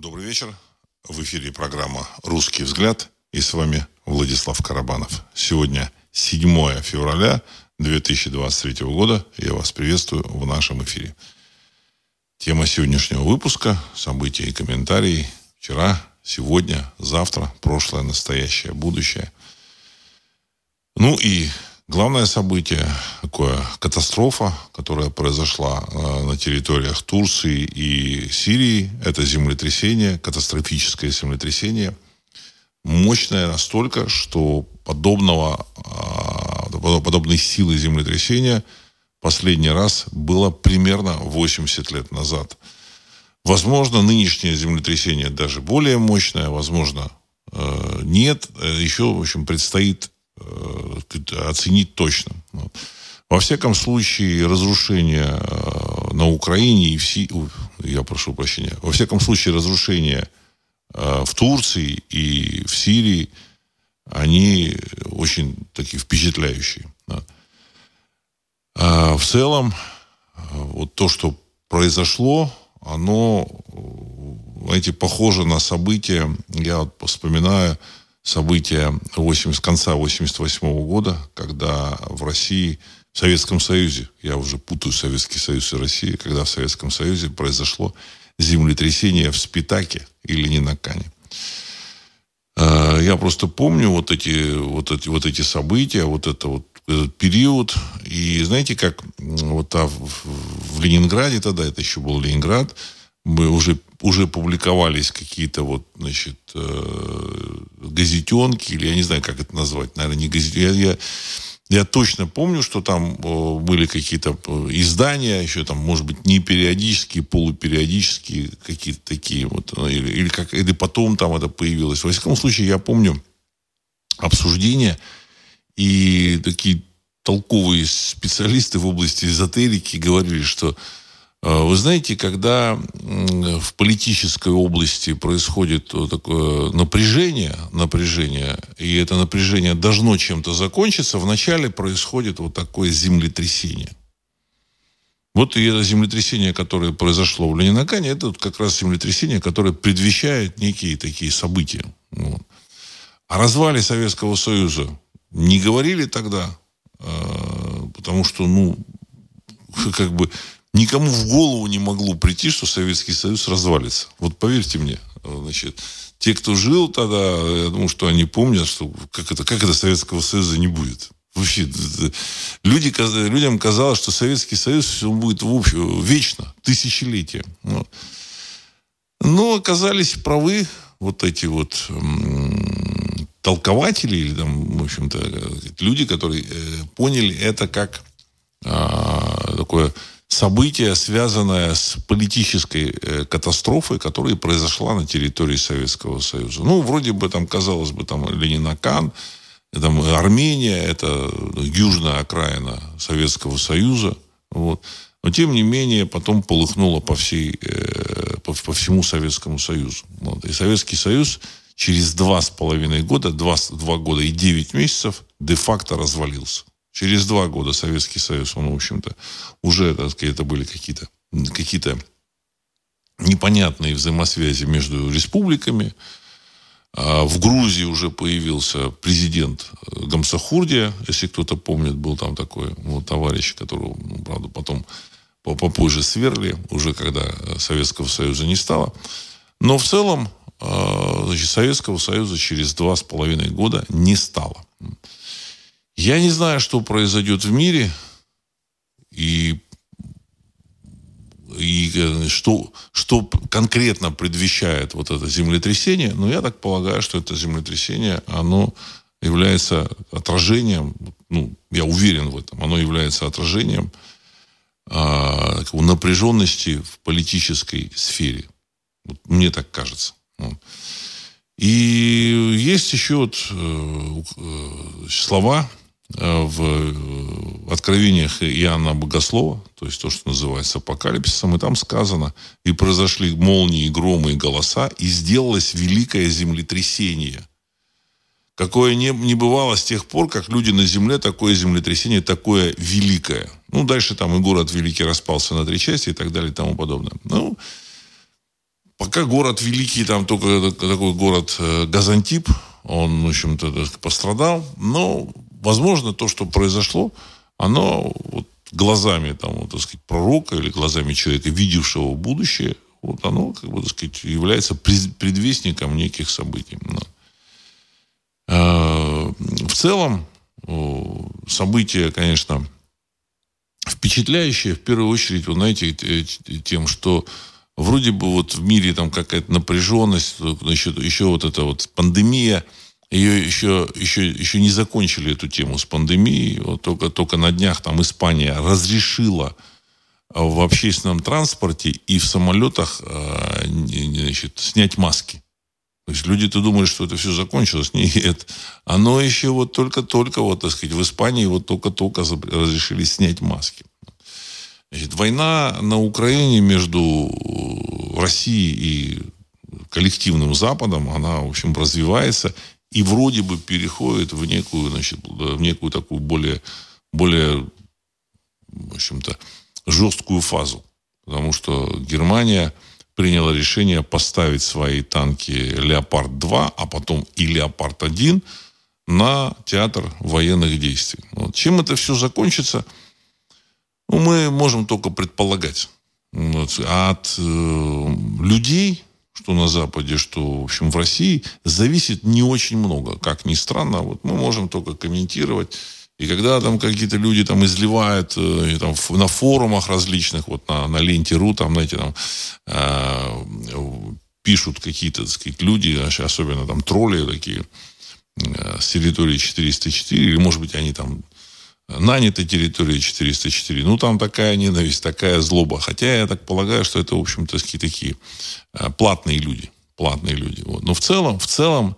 Добрый вечер. В эфире программа «Русский взгляд». И с вами Владислав Карабанов. Сегодня 7 февраля 2023 года. Я вас приветствую в нашем эфире. Тема сегодняшнего выпуска – события и комментарии. Вчера, сегодня, завтра, прошлое, настоящее, будущее. Ну и Главное событие, такое катастрофа, которая произошла э, на территориях Турции и Сирии, это землетрясение, катастрофическое землетрясение, мощное настолько, что подобного, э, подобной силы землетрясения последний раз было примерно 80 лет назад. Возможно, нынешнее землетрясение даже более мощное, возможно, э, нет. Еще, в общем, предстоит Э, оценить точно. Вот. Во всяком случае, разрушение э, на Украине и в Си... я прошу прощения, во всяком случае, разрушение э, в Турции и в Сирии, они очень такие впечатляющие. А в целом, вот то, что произошло, оно, знаете, похоже на события, я вот вспоминаю, события 80, конца 88 -го года, когда в России, в Советском Союзе, я уже путаю Советский Союз и Россию, когда в Советском Союзе произошло землетрясение в Спитаке и Ленинакане. А, я просто помню вот эти, вот эти, вот эти события, вот это вот этот период. И знаете, как вот а в, в Ленинграде тогда, это еще был Ленинград, мы уже, уже публиковались какие-то вот, значит, э, газетенки, или я не знаю, как это назвать, наверное, не газетенки. Я, я, я точно помню, что там э, были какие-то э, издания, еще там, может быть, не периодические, полупериодические, какие-то такие вот, или, или, как, или потом там это появилось. Во всяком случае, я помню обсуждения и такие толковые специалисты в области эзотерики говорили, что вы знаете, когда в политической области происходит такое напряжение, напряжение, и это напряжение должно чем-то закончиться, вначале происходит вот такое землетрясение. Вот и это землетрясение, которое произошло в Ленинакане, это как раз землетрясение, которое предвещает некие такие события. Вот. О развале Советского Союза не говорили тогда, а, потому что, ну, как бы никому в голову не могло прийти, что Советский Союз развалится. Вот поверьте мне, значит, те, кто жил тогда, я думаю, что они помнят, что как это, как это Советского Союза не будет. Вообще, люди, людям казалось, что Советский Союз он будет в общем, вечно, тысячелетия. Но оказались правы вот эти вот толкователи или там, в общем-то, люди, которые э, поняли это как а, такое событие, связанное с политической э, катастрофой, которая произошла на территории Советского Союза. Ну, вроде бы там, казалось бы, там Ленинакан, там Армения, это южная окраина Советского Союза. Вот. Но, тем не менее, потом полыхнуло по, всей, э, по, по всему Советскому Союзу. Вот. И Советский Союз через два с половиной года, два, два года и девять месяцев де-факто развалился. Через два года Советский Союз, он, в общем-то, уже, так сказать, это были какие-то какие непонятные взаимосвязи между республиками. А в Грузии уже появился президент э, Гамсахурдия, если кто-то помнит, был там такой вот, товарищ, которого, ну, правда, потом попозже сверли, уже когда Советского Союза не стало. Но в целом э, значит, Советского Союза через два с половиной года не стало. Я не знаю, что произойдет в мире и, и э, что, что конкретно предвещает вот это землетрясение, но я так полагаю, что это землетрясение, оно является отражением, ну, я уверен в этом, оно является отражением а, напряженности в политической сфере. Вот мне так кажется. И есть еще вот, э, э, слова в э, откровениях Иоанна Богослова, то есть то, что называется апокалипсисом, и там сказано, и произошли молнии, громы и голоса, и сделалось великое землетрясение, какое не, не бывало с тех пор, как люди на земле, такое землетрясение, такое великое. Ну, дальше там и город великий распался на три части и так далее и тому подобное. Ну, Пока город великий, там только такой город э, Газантип, он, в общем-то, пострадал. Но, возможно, то, что произошло, оно вот глазами, там, вот, так сказать, пророка или глазами человека, видевшего будущее, вот оно, как бы, так сказать, является предвестником неких событий. Э, в целом, события, конечно, впечатляющие, в первую очередь, вы знаете, тем, что вроде бы вот в мире там какая-то напряженность, еще, еще вот эта вот пандемия, ее еще, еще, еще не закончили эту тему с пандемией. Вот только, только на днях там Испания разрешила в общественном транспорте и в самолетах значит, снять маски. То есть люди-то думали, что это все закончилось. Нет. Оно еще вот только-только, вот, так сказать, в Испании вот только-только разрешили снять маски. Значит, война на Украине между Россией и коллективным Западом, она, в общем, развивается и вроде бы переходит в некую, значит, в некую такую более, более, в общем-то, жесткую фазу. Потому что Германия приняло решение поставить свои танки «Леопард-2», а потом и «Леопард-1» на театр военных действий. Вот. Чем это все закончится, ну, мы можем только предполагать. Вот. А от э, людей, что на Западе, что, в общем, в России, зависит не очень много. Как ни странно, вот мы можем только комментировать и когда там какие-то люди там изливают э, там, на форумах различных, вот на, на ленте.ру, там, знаете, там э, пишут какие-то, так сказать, люди, особенно там тролли такие э, с территории 404, или, может быть, они там наняты территории 404. Ну, там такая ненависть, такая злоба. Хотя я так полагаю, что это, в общем-то, такие э, платные люди. Платные люди. Вот. Но в целом, в целом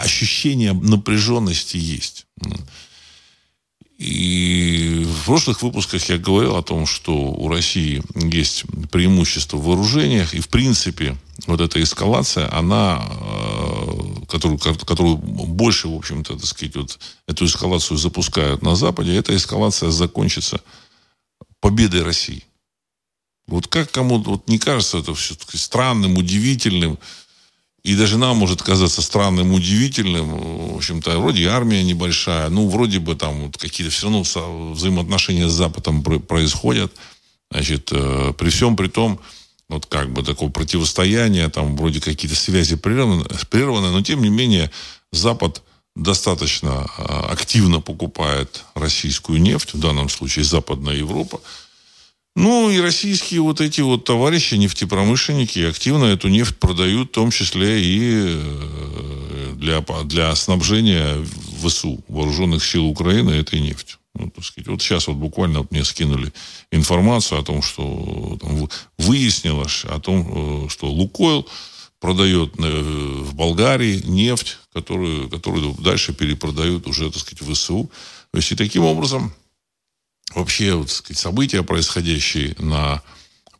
ощущение напряженности есть. И в прошлых выпусках я говорил о том, что у России есть преимущество в вооружениях, и в принципе вот эта эскалация, она, э, которую, которую больше, в общем-то, так сказать, вот эту эскалацию запускают на Западе, эта эскалация закончится победой России. Вот как кому-то вот не кажется это все-таки странным, удивительным, и даже нам может казаться странным, удивительным. В общем-то, вроде армия небольшая, ну, вроде бы там вот какие-то все равно взаимоотношения с Западом происходят. Значит, э, при всем при том, вот как бы такое противостояние, там вроде какие-то связи прерваны, прерваны, но тем не менее Запад достаточно э, активно покупает российскую нефть, в данном случае Западная Европа. Ну, и российские вот эти вот товарищи, нефтепромышленники, активно эту нефть продают, в том числе и э, для, для снабжения ВСУ, Вооруженных сил Украины, этой нефтью. Ну, так сказать, вот сейчас вот буквально вот мне скинули информацию о том, что там, выяснилось о том, э, что Лукойл продает э, в Болгарии нефть, которую, которую дальше перепродают уже, так сказать, в ВСУ. То есть и таким образом вообще вот, сказать, события, происходящие на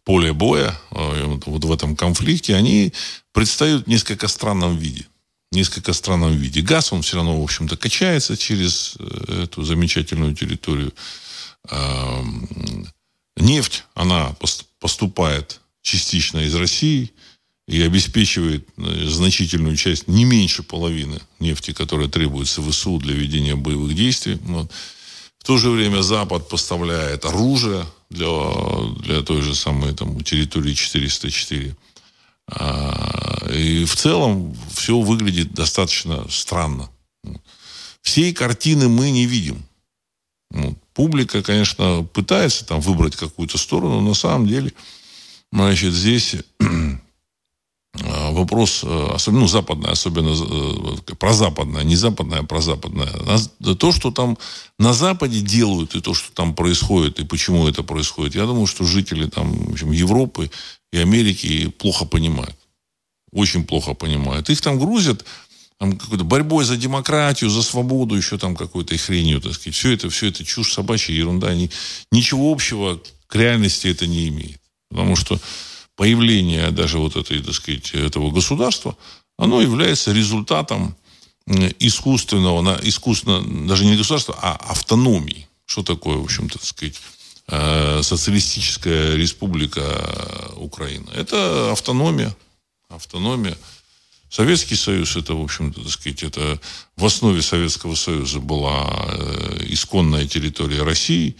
поле боя, э, вот в этом конфликте, они предстают в несколько странном виде. Несколько странном виде. Газ, он все равно, в общем-то, качается через э, эту замечательную территорию. Нефть, она поступает частично из России и обеспечивает э, значительную часть, не меньше половины нефти, которая требуется ВСУ для ведения боевых действий. Вот. В то же время Запад поставляет оружие для, для той же самой там, территории 404. А, и в целом все выглядит достаточно странно. Всей картины мы не видим. Ну, публика, конечно, пытается там выбрать какую-то сторону, но на самом деле, значит, здесь вопрос, э, особенно ну, западная, особенно э, прозападная, не западная, а прозападная. То, что там на Западе делают, и то, что там происходит, и почему это происходит, я думаю, что жители там, в общем, Европы и Америки плохо понимают. Очень плохо понимают. Их там грузят там, какой-то борьбой за демократию, за свободу, еще там какой-то хренью, так сказать. Все это, все это чушь собачья, ерунда. Ни, ничего общего к реальности это не имеет. Потому что появление даже вот этой, так сказать, этого государства, оно является результатом искусственного, искусственно, даже не государства, а автономии. Что такое, в общем-то, так сказать, э, социалистическая республика Украина? Это автономия. автономия. Советский Союз, это, в общем-то, так сказать, это в основе Советского Союза была э, исконная территория России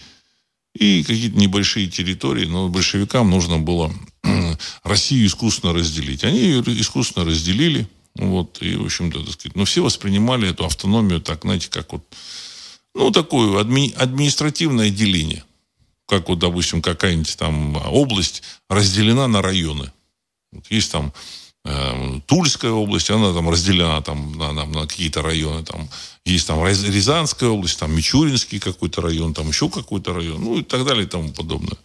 и какие-то небольшие территории, но большевикам нужно было Россию искусственно разделить. Они ее искусственно разделили, вот, и, в общем-то, так сказать, но все воспринимали эту автономию так, знаете, как вот, ну, такое адми- административное деление. Как вот, допустим, какая-нибудь там область разделена на районы. Вот есть там Тульская область, она там разделена там, на, на, на какие-то районы. Там есть там Рязанская область, там Мичуринский какой-то район, там еще какой-то район, ну и так далее и тому подобное.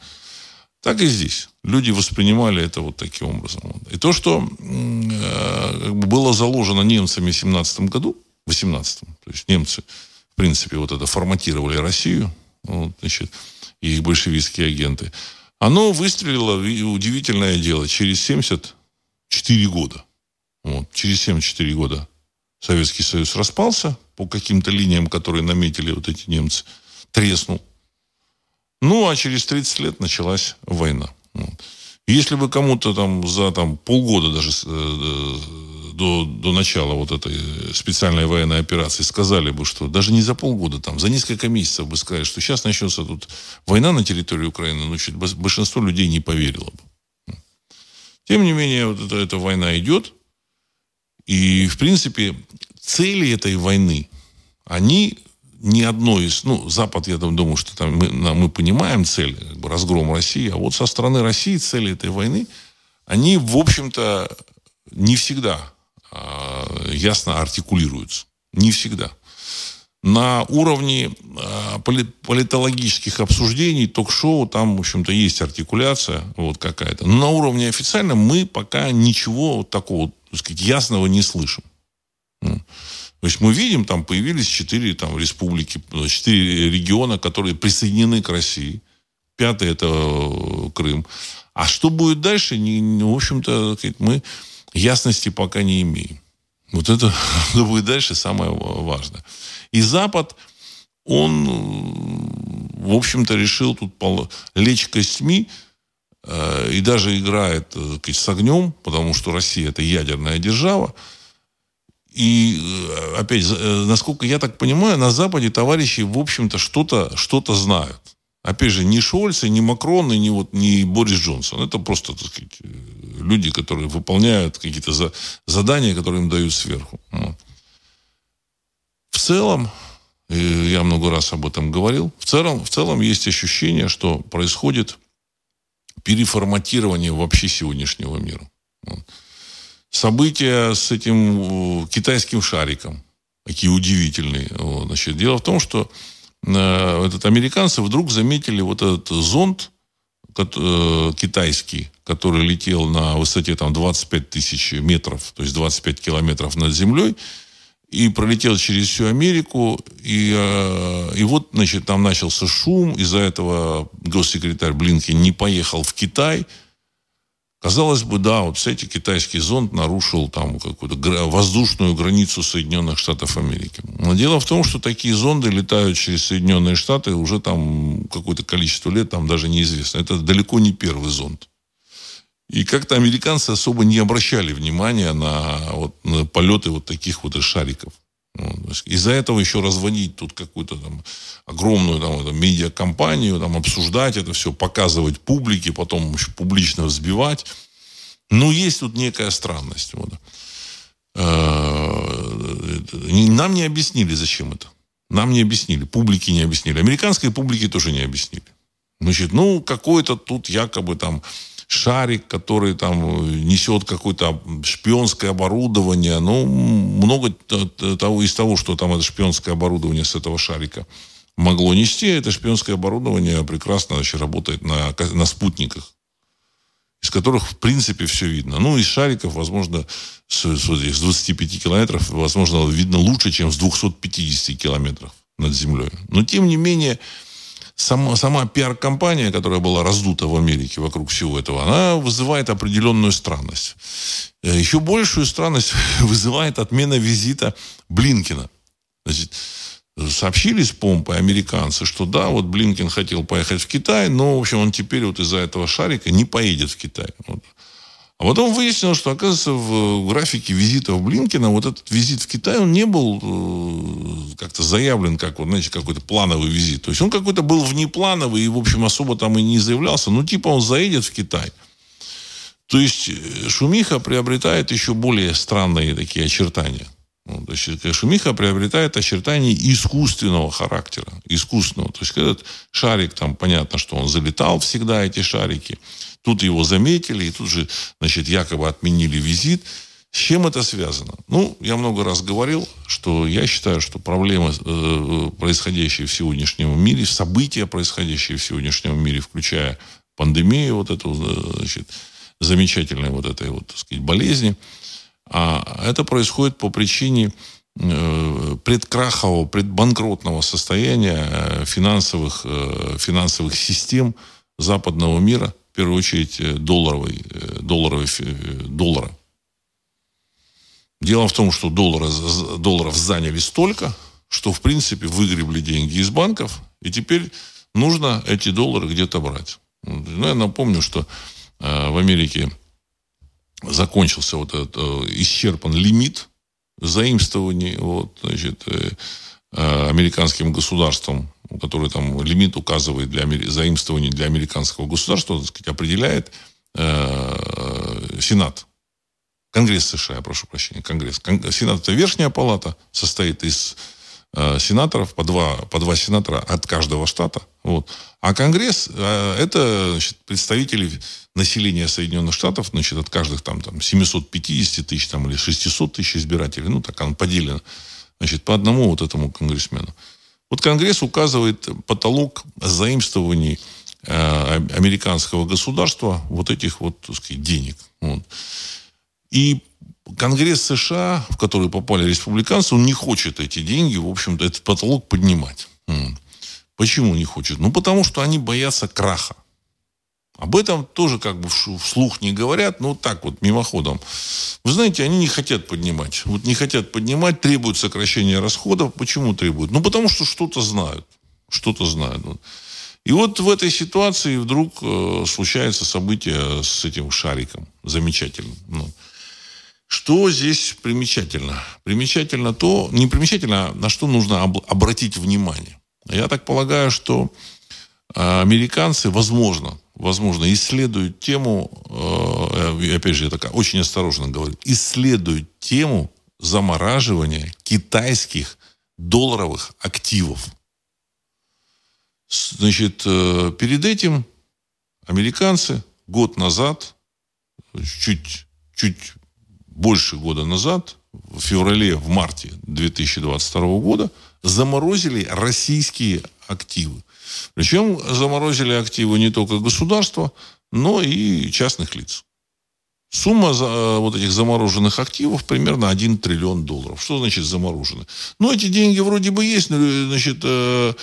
Так и здесь. Люди воспринимали это вот таким образом. И то, что э, было заложено немцами в 17 году, в 18 то есть немцы, в принципе, вот это форматировали Россию, вот, значит, и их большевистские агенты, оно выстрелило, удивительное дело, через 74 года. Вот, через 74 года Советский Союз распался по каким-то линиям, которые наметили вот эти немцы, треснул. Ну, а через 30 лет началась война. Если бы кому-то там за там, полгода даже э, до, до начала вот этой специальной военной операции сказали бы, что даже не за полгода, там, за несколько месяцев бы сказали, что сейчас начнется тут война на территории Украины, ну, чуть большинство людей не поверило бы. Тем не менее, вот эта, эта война идет, и, в принципе, цели этой войны, они ни одной из, ну, Запад, я думаю, что там мы, мы понимаем цель, как бы разгром России, а вот со стороны России цели этой войны, они, в общем-то, не всегда э, ясно артикулируются. Не всегда. На уровне э, политологических обсуждений, ток-шоу, там, в общем-то, есть артикуляция вот какая-то. Но на уровне официальном мы пока ничего такого, так сказать, ясного не слышим. То есть мы видим, там появились четыре там, республики, четыре региона, которые присоединены к России. Пятый – это э, Крым. А что будет дальше, не, в общем-то, мы ясности пока не имеем. Вот это, что будет дальше, самое важное. И Запад, он, в общем-то, решил тут лечь костьми, э, и даже играет э, с огнем, потому что Россия это ядерная держава. И, э, опять, э, насколько я так понимаю, на Западе товарищи, в общем-то, что-то что знают. Опять же, ни Шольц, ни Макрон, и ни, вот, ни Борис Джонсон. Это просто, так сказать, э, люди, которые выполняют какие-то за, задания, которые им дают сверху. Вот. В целом, я много раз об этом говорил, в целом, в целом есть ощущение, что происходит переформатирование вообще сегодняшнего мира. События с этим китайским шариком. Такие удивительные. Значит, дело в том, что э, этот американцы вдруг заметили вот этот зонд э, китайский, который летел на высоте там 25 тысяч метров, то есть 25 километров над землей, и пролетел через всю Америку, и, э, и вот, значит, там начался шум, из-за этого госсекретарь Блинкен не поехал в Китай, Казалось бы, да, вот, кстати, китайский зонд нарушил там какую-то воздушную границу Соединенных Штатов Америки. Но дело в том, что такие зонды летают через Соединенные Штаты уже там какое-то количество лет, там даже неизвестно. Это далеко не первый зонд. И как-то американцы особо не обращали внимания на, вот, на полеты вот таких вот шариков. Из-за этого еще разводить тут какую-то там огромную там, это, медиакомпанию, там, обсуждать это все, показывать публике, потом еще публично взбивать. Ну, есть тут некая странность. Вот. Э, нам не объяснили, зачем это. Нам не объяснили, публике не объяснили. Американской публике тоже не объяснили. Значит, ну, какой-то тут якобы там шарик, который там несет какое-то шпионское оборудование. Ну, много того из того, что там это шпионское оборудование с этого шарика могло нести, это шпионское оборудование прекрасно значит, работает на, на спутниках из которых, в принципе, все видно. Ну, из шариков, возможно, с, с 25 километров, возможно, видно лучше, чем с 250 километров над землей. Но, тем не менее, сама, сама пиар-компания, которая была раздута в Америке вокруг всего этого, она вызывает определенную странность. Э, еще большую странность вызывает отмена визита Блинкина. Значит, сообщили с помпой американцы, что да, вот Блинкин хотел поехать в Китай, но, в общем, он теперь вот из-за этого шарика не поедет в Китай. Вот. А потом выяснилось, что, оказывается, в графике визитов Блинкина вот этот визит в Китай, он не был э, как-то заявлен как, вот, знаете, какой-то плановый визит. То есть он какой-то был внеплановый и, в общем, особо там и не заявлялся. Ну, типа он заедет в Китай. То есть э, шумиха приобретает еще более странные такие очертания. Ну, то есть э, шумиха приобретает очертания искусственного характера. Искусственного. То есть этот шарик, там понятно, что он залетал всегда, эти шарики. Тут его заметили, и тут же, значит, якобы отменили визит. С чем это связано? Ну, я много раз говорил, что я считаю, что проблемы, э, происходящие в сегодняшнем мире, события, происходящие в сегодняшнем мире, включая пандемию, вот эту, э, значит, замечательной вот этой вот, так сказать, болезни, а это происходит по причине э, предкрахового, предбанкротного состояния финансовых, финансовых систем западного мира, в первую очередь, э, долларовой, э, долларовой, э, доллара. Дело в том, что доллара, долларов заняли столько, что, в принципе, выгребли деньги из банков, и теперь нужно эти доллары где-то брать. Ну, я напомню, что э, в Америке закончился вот этот э, исчерпан лимит заимствований вот, значит, э, американским государством который там лимит указывает для заимствований для американского государства, так сказать, определяет э, Сенат. Конгресс США, прошу прощения, Конгресс. Кон, Сенат это верхняя палата, состоит из э, сенаторов, по два, по два сенатора от каждого штата. Вот. А Конгресс э, это значит, представители населения Соединенных Штатов, значит, от каждых там, там 750 тысяч там, или 600 тысяч избирателей, ну так он поделен, значит, по одному вот этому конгрессмену. Вот Конгресс указывает потолок заимствований э, американского государства вот этих вот, так сказать, денег. Вот. И Конгресс США, в который попали республиканцы, он не хочет эти деньги, в общем-то, этот потолок поднимать. Почему не хочет? Ну, потому что они боятся краха. Об этом тоже как бы вслух не говорят, но так вот, мимоходом. Вы знаете, они не хотят поднимать. Вот не хотят поднимать, требуют сокращения расходов. Почему требуют? Ну, потому что что-то знают. Что-то знают. И вот в этой ситуации вдруг э, случается событие с этим шариком. Замечательно. Ну. Что здесь примечательно? Примечательно то, не примечательно, а на что нужно об, обратить внимание. Я так полагаю, что американцы, возможно, возможно, исследуют тему, э, опять же, я так очень осторожно говорю, исследуют тему замораживания китайских долларовых активов. Значит, э, перед этим американцы год назад, чуть, чуть больше года назад, в феврале, в марте 2022 года, заморозили российские активы. Причем заморозили активы не только государства, но и частных лиц. Сумма за, э, вот этих замороженных активов примерно 1 триллион долларов. Что значит заморожены? Ну, эти деньги вроде бы есть, но, значит, э, Э,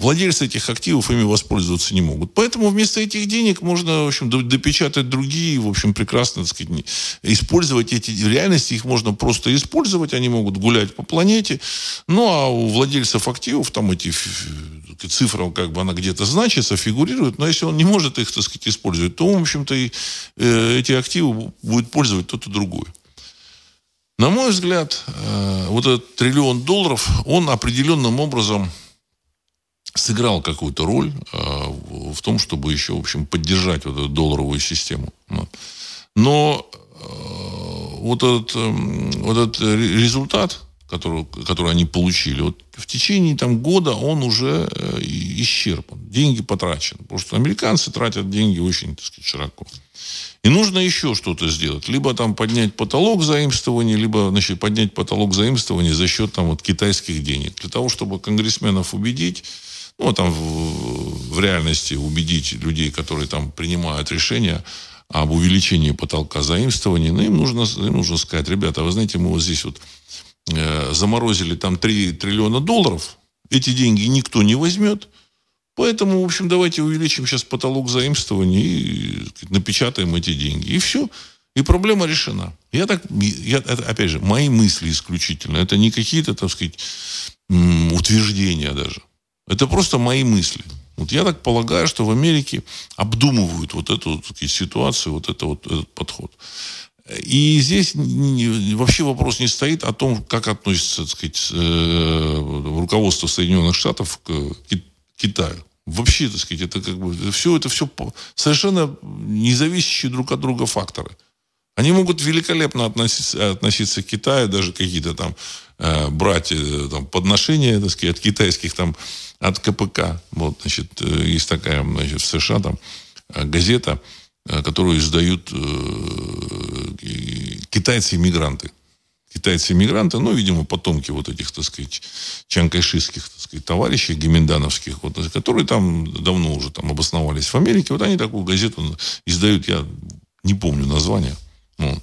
владельцы этих активов ими воспользоваться не могут. Поэтому вместо этих денег можно, в общем, допечатать другие, в общем, прекрасно, так сказать, использовать эти реальности, их можно просто использовать, они могут гулять по планете. Ну, а у владельцев активов там эти цифры, как бы она где-то значится, фигурирует, но если он не может их, так сказать, использовать, то, в общем-то, и, э, эти активы будет пользовать тот и другой. На мой взгляд, э, вот этот триллион долларов, он определенным образом сыграл какую-то роль э, в том, чтобы еще, в общем, поддержать вот эту долларовую систему. Но э, вот этот, эм, вот этот результат, который, который они получили, вот в течение там, года он уже исчерпан. Деньги потрачены. Потому что американцы тратят деньги очень, так сказать, широко. И нужно еще что-то сделать. Либо там поднять потолок заимствования, либо значит, поднять потолок заимствования за счет там, вот, китайских денег. Для того, чтобы конгрессменов убедить, ну, там в, в реальности убедить людей, которые там принимают решения об увеличении потолка заимствования, ну, им нужно, им нужно сказать, ребята, вы знаете, мы вот здесь вот э, заморозили там 3 триллиона долларов, эти деньги никто не возьмет, Поэтому, в общем, давайте увеличим сейчас потолок заимствования и напечатаем эти деньги. И все. И проблема решена. Я так, я, это, опять же, мои мысли исключительно. Это не какие-то, так сказать, утверждения даже. Это просто мои мысли. Вот я так полагаю, что в Америке обдумывают вот эту вот, ситуацию, вот, это, вот этот подход. И здесь вообще вопрос не стоит о том, как относится так сказать, э, руководство Соединенных Штатов к Китаю. Вообще, так сказать, это как бы все это все совершенно независящие друг от друга факторы. Они могут великолепно относиться, относиться к Китаю, даже какие-то там э, брать э, там, подношения, так сказать, от китайских там, от КПК. Вот, значит, э, есть такая, значит, в США там э, газета, которую издают китайцы-иммигранты. Китайцы-иммигранты, ну, видимо, потомки вот этих, так сказать, чанкайшистских, так сказать, товарищей геминдановских, вот, которые там давно уже там обосновались в Америке. Вот они такую газету издают, я не помню название. Ну,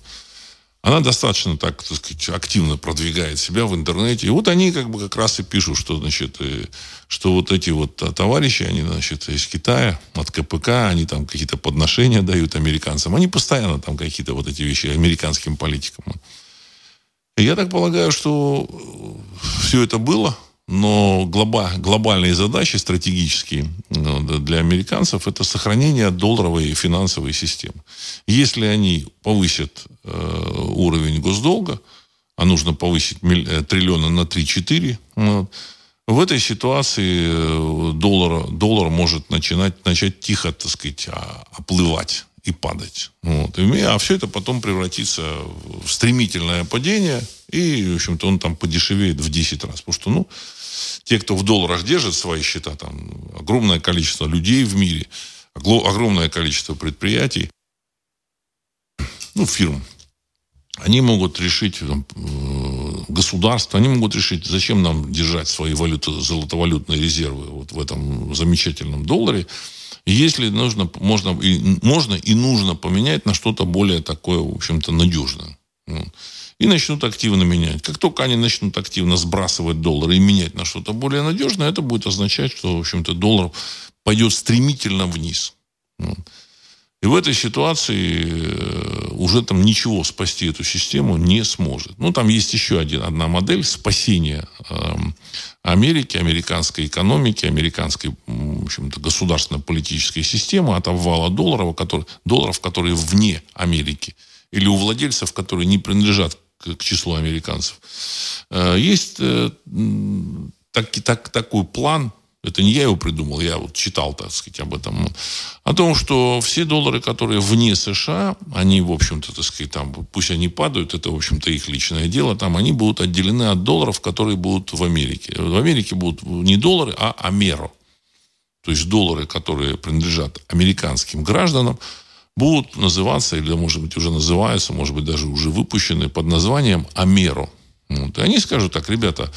она достаточно так, так сказать, активно продвигает себя в интернете. И вот они как бы как раз и пишут, что, значит, э, что вот эти вот товарищи, они, значит, из Китая, от КПК, они там какие-то подношения дают американцам. Они постоянно там какие-то вот эти вещи американским политикам. Я так полагаю, что все это было, но глоба, глобальные задачи стратегические ну, для американцев это сохранение долларовой финансовой системы. Если они повысят э, уровень госдолга, а нужно повысить миль, э, триллиона на 3-4, вот, в этой ситуации э, доллар, доллар может начинать, начать тихо, так сказать, оплывать и падать. Вот. А все это потом превратится в стремительное падение, и, в общем-то, он там подешевеет в 10 раз. Потому что, ну, те, кто в долларах держит свои счета, там огромное количество людей в мире, огромное количество предприятий, ну, фирм, они могут решить, там, э, государство, они могут решить, зачем нам держать свои валюты, золотовалютные резервы вот в этом замечательном долларе, если нужно, можно, и, можно и нужно поменять на что-то более такое, в общем-то, надежное. И начнут активно менять. Как только они начнут активно сбрасывать доллары и менять на что-то более надежное, это будет означать, что, в общем-то, доллар пойдет стремительно вниз. И в этой ситуации э, уже там ничего спасти эту систему не сможет. Ну, там есть еще один, одна модель спасения э, Америки, американской экономики, американской, в общем-то, государственно-политической системы от обвала долларов, который, долларов, которые вне Америки, или у владельцев, которые не принадлежат к, к числу американцев. Э, есть э, так, так, такой план это не я его придумал, я вот читал, так сказать, об этом. О том, что все доллары, которые вне США, они, в общем-то, так сказать, там, пусть они падают, это, в общем-то, их личное дело, там они будут отделены от долларов, которые будут в Америке. В Америке будут не доллары, а Амеро. То есть доллары, которые принадлежат американским гражданам, будут называться, или, может быть, уже называются, может быть, даже уже выпущены под названием Амеро. Вот. И они скажут так, ребята,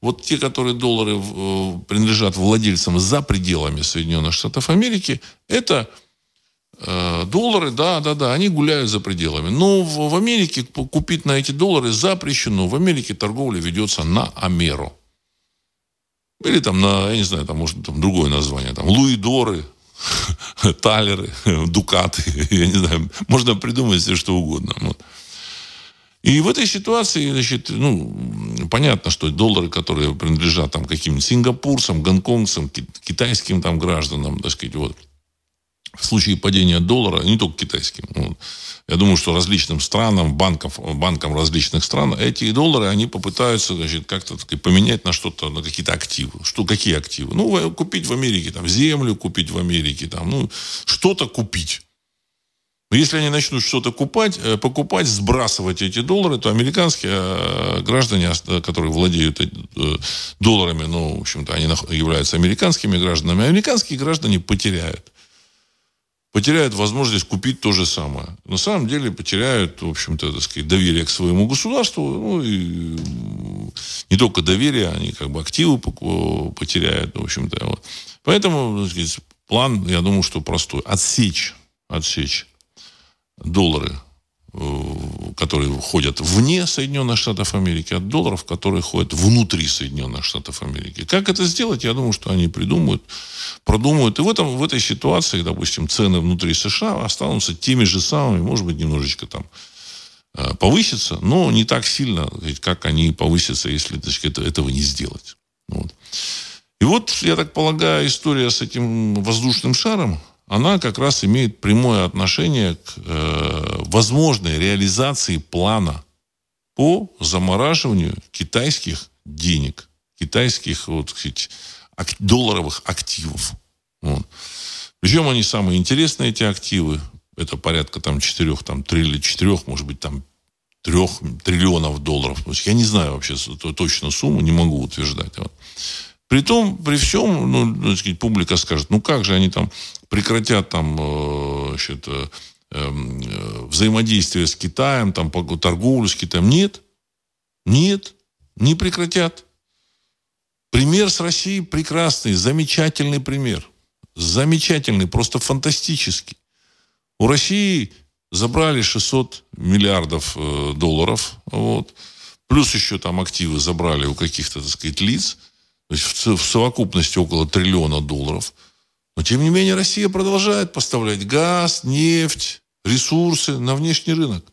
вот те, которые доллары э, принадлежат владельцам за пределами Соединенных Штатов Америки, это э, доллары, да, да, да, они гуляют за пределами. Но в, в Америке купить на эти доллары запрещено. В Америке торговля ведется на Амеро. Или там на, я не знаю, там может там другое название, там Луидоры, Талеры, Дукаты, я не знаю, можно придумать все что угодно. Вот. И в этой ситуации, значит, ну, понятно, что доллары, которые принадлежат там каким-нибудь сингапурцам, гонконгцам, китайским там гражданам, так сказать, вот, в случае падения доллара, не только китайским, вот, я думаю, что различным странам, банкам, банкам различных стран, эти доллары, они попытаются, значит, как-то сказать, поменять на что-то, на какие-то активы. Что, какие активы? Ну, купить в Америке, там, землю купить в Америке, там, ну, что-то купить. Но если они начнут что-то купать, э, покупать, сбрасывать эти доллары, то американские э, граждане, которые владеют э, долларами, ну, в общем-то, они являются американскими гражданами, американские граждане потеряют. Потеряют возможность купить то же самое. На самом деле потеряют, в общем-то, так сказать, доверие к своему государству. Ну, и не только доверие, они как бы активы потеряют, в общем-то. Поэтому, так сказать, план, я думаю, что простой. Отсечь, отсечь доллары, э, которые ходят вне Соединенных Штатов Америки, от долларов, которые ходят внутри Соединенных Штатов Америки. Как это сделать, я думаю, что они придумают, продумают. И в, этом, в этой ситуации, допустим, цены внутри США останутся теми же самыми, может быть, немножечко там э, повысятся, но не так сильно, как они повысятся, если так сказать, этого не сделать. Вот. И И вот, я так полагаю, история с этим воздушным шаром, она как раз имеет прямое отношение к э, возможной реализации плана по замораживанию китайских денег, китайских вот, сказать, долларовых активов. Вот. Причем они самые интересные, эти активы. Это порядка там 4, там, 3 или 4, может быть, там 3 триллионов долларов. То есть я не знаю вообще точно сумму, не могу утверждать. Вот. При том, при всем, ну, так сказать, публика скажет, ну как же они там прекратят там, э, значит, э, эм, э, взаимодействие с Китаем, там, торговлю с Китаем. Нет. Нет. Не прекратят. Пример с Россией прекрасный, замечательный пример. Замечательный, просто фантастический. У России забрали 600 миллиардов долларов. Вот. Плюс еще там активы забрали у каких-то, так сказать, лиц. То есть в, совокупности около триллиона долларов. Но, тем не менее, Россия продолжает поставлять газ, нефть, ресурсы на внешний рынок.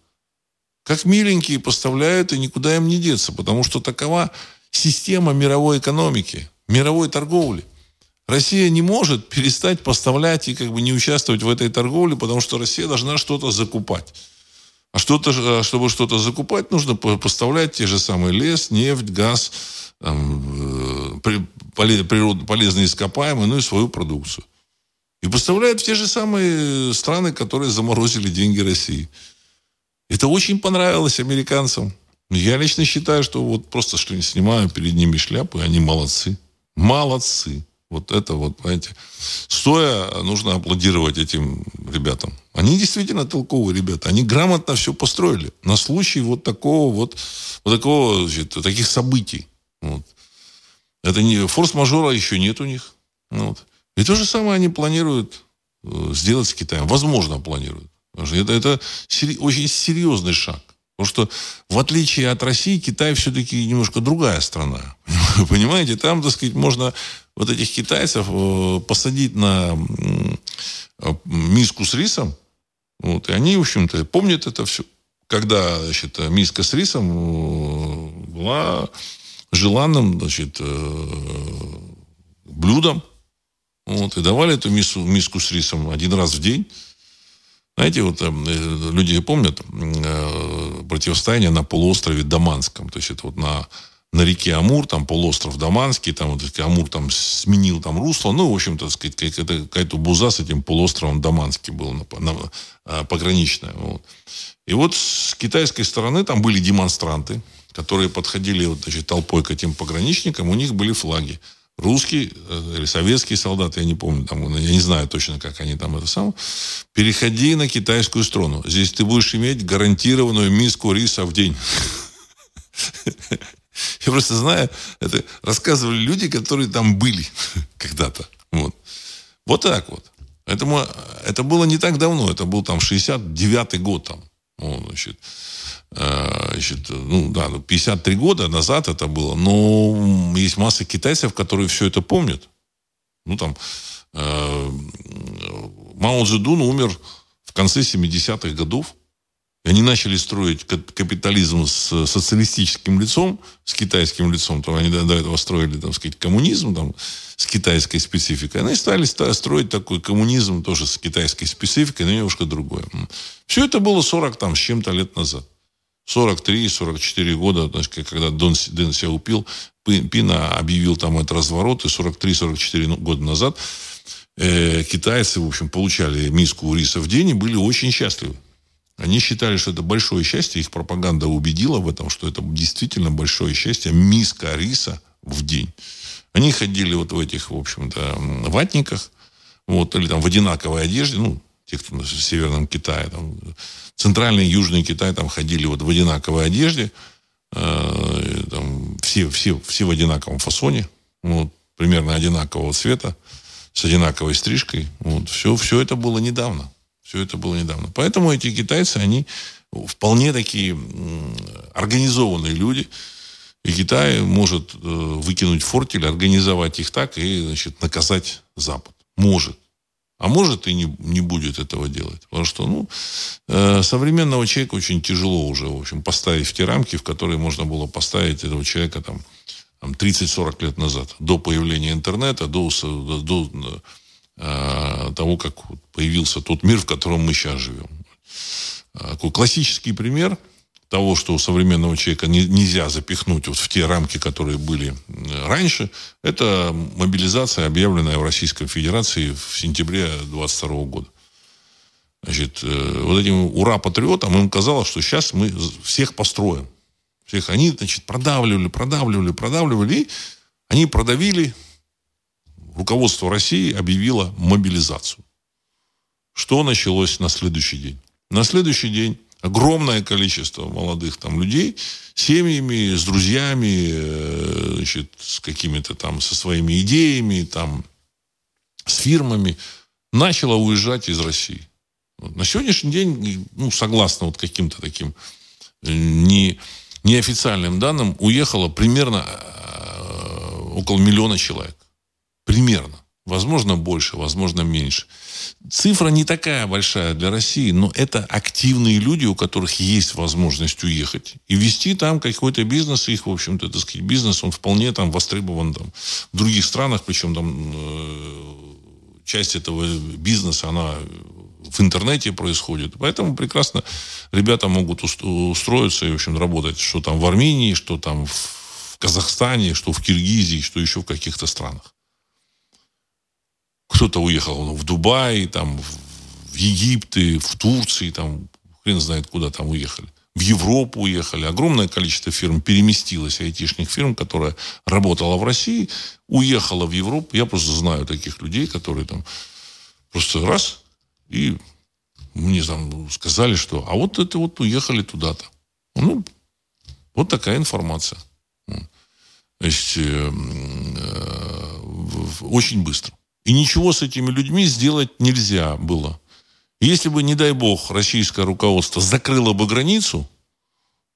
Как миленькие поставляют, и никуда им не деться, потому что такова система мировой экономики, мировой торговли. Россия не может перестать поставлять и как бы не участвовать в этой торговле, потому что Россия должна что-то закупать. А что-то, а чтобы что-то закупать, нужно поставлять те же самые лес, нефть, газ, э, природ, полезные ископаемые, ну и свою продукцию. И поставляют в те же самые страны, которые заморозили деньги России. Это очень понравилось американцам. Я лично считаю, что вот просто что не снимаю перед ними шляпы, они молодцы. Молодцы. Вот это вот, понимаете, стоя нужно аплодировать этим ребятам. Они действительно толковые ребята. Они грамотно все построили на случай вот такого вот, вот такого, значит, таких событий. Вот. Это не форс-мажора еще нет у них. Вот. И то же самое они планируют э, сделать с Китаем. Возможно, планируют. Это, это очень серьезный шаг. Потому что, в отличие от России, Китай все-таки немножко другая страна. Понимаете, там, так сказать, можно вот этих китайцев э, посадить на э, миску с рисом, вот, и они, в общем-то, помнят это все. Когда, значит, миска с рисом была желанным, значит, блюдом, вот, и давали эту миску, миску с рисом один раз в день. Знаете, вот люди помнят противостояние на полуострове Даманском. То есть это вот на на реке Амур, там полуостров Даманский, там вот Амур там сменил там русло, ну, в общем-то, сказать, какая-то буза с этим полуостровом Даманский был на, на, а, пограничная. Вот. И вот с китайской стороны там были демонстранты, которые подходили вот, значит, толпой к этим пограничникам, у них были флаги. Русские э, или советские солдаты, я не помню, там, я не знаю точно, как они там это самое. Переходи на китайскую сторону. Здесь ты будешь иметь гарантированную миску риса в день. Я просто знаю, это рассказывали люди, которые там были когда-то. Вот. Вот так вот. Этому, это было не так давно, это был там 69-й год там. Вот, значит, э, значит, ну да, 53 ну, года назад это было, но есть масса китайцев, которые все это помнят. Ну там э, Мао Цзэдун умер в конце 70-х годов. И они начали строить капитализм с социалистическим лицом, с китайским лицом. То они до этого строили, там, сказать, коммунизм там, с китайской спецификой. Они стали строить такой коммунизм тоже с китайской спецификой, но немножко другое. Все это было 40 там, с чем-то лет назад. 43-44 года, значит, когда Дон, Дэн Сяопил, Пина объявил там этот разворот, и 43-44 ну, года назад э, китайцы, в общем, получали миску риса в день и были очень счастливы. Они считали, что это большое счастье. Их пропаганда убедила в этом, что это действительно большое счастье. Миска риса в день. Они ходили вот в этих, в общем-то, ватниках, вот, или там в одинаковой одежде, ну, те, кто в Северном Китае, там, Центральный и Южный Китай там ходили вот в одинаковой одежде, э, там, все, все, все в одинаковом фасоне, вот, примерно одинакового цвета, с одинаковой стрижкой. Вот, все, все это было недавно. Все это было недавно. Поэтому эти китайцы, они вполне такие организованные люди. И Китай может э, выкинуть фортель, организовать их так и значит, наказать Запад. Может. А может и не, не будет этого делать. Потому что ну, э, современного человека очень тяжело уже в общем, поставить в те рамки, в которые можно было поставить этого человека там, 30-40 лет назад, до появления интернета, до, до э, того, как появился тот мир, в котором мы сейчас живем. Такой классический пример того, что у современного человека не, нельзя запихнуть вот в те рамки, которые были раньше, это мобилизация, объявленная в Российской Федерации в сентябре 22 года. Значит, э, вот этим ура-патриотам им казалось, что сейчас мы всех построим. Всех они, значит, продавливали, продавливали, продавливали, и они продавили. Руководство России объявило мобилизацию. Что началось на следующий день? На следующий день огромное количество молодых там людей семьями, с друзьями, э, значит, с какими-то там, со своими идеями, там, с фирмами, начало уезжать из России. На сегодняшний день, ну, согласно вот каким-то таким э, не, неофициальным данным, уехало примерно э, около миллиона человек. Примерно. Возможно, больше, возможно, меньше. Цифра не такая большая для России, но это активные люди, у которых есть возможность уехать и вести там какой-то бизнес. Их, в общем-то, так сказать, бизнес, он вполне там востребован там, в других странах, причем там э, часть этого бизнеса, она в интернете происходит. Поэтому прекрасно ребята могут устроиться и, в общем, работать, что там в Армении, что там в Казахстане, что в Киргизии, что еще в каких-то странах. Кто-то уехал в Дубай, там, в Египет, в Турции, там, хрен знает куда там уехали. В Европу уехали. Огромное количество фирм переместилось, айтишных фирм, которая работала в России, уехала в Европу. Я просто знаю таких людей, которые там просто раз и мне там сказали, что а вот это вот уехали туда-то. Ну, вот такая информация. То есть э, э, очень быстро. И ничего с этими людьми сделать нельзя было. Если бы, не дай бог, российское руководство закрыло бы границу,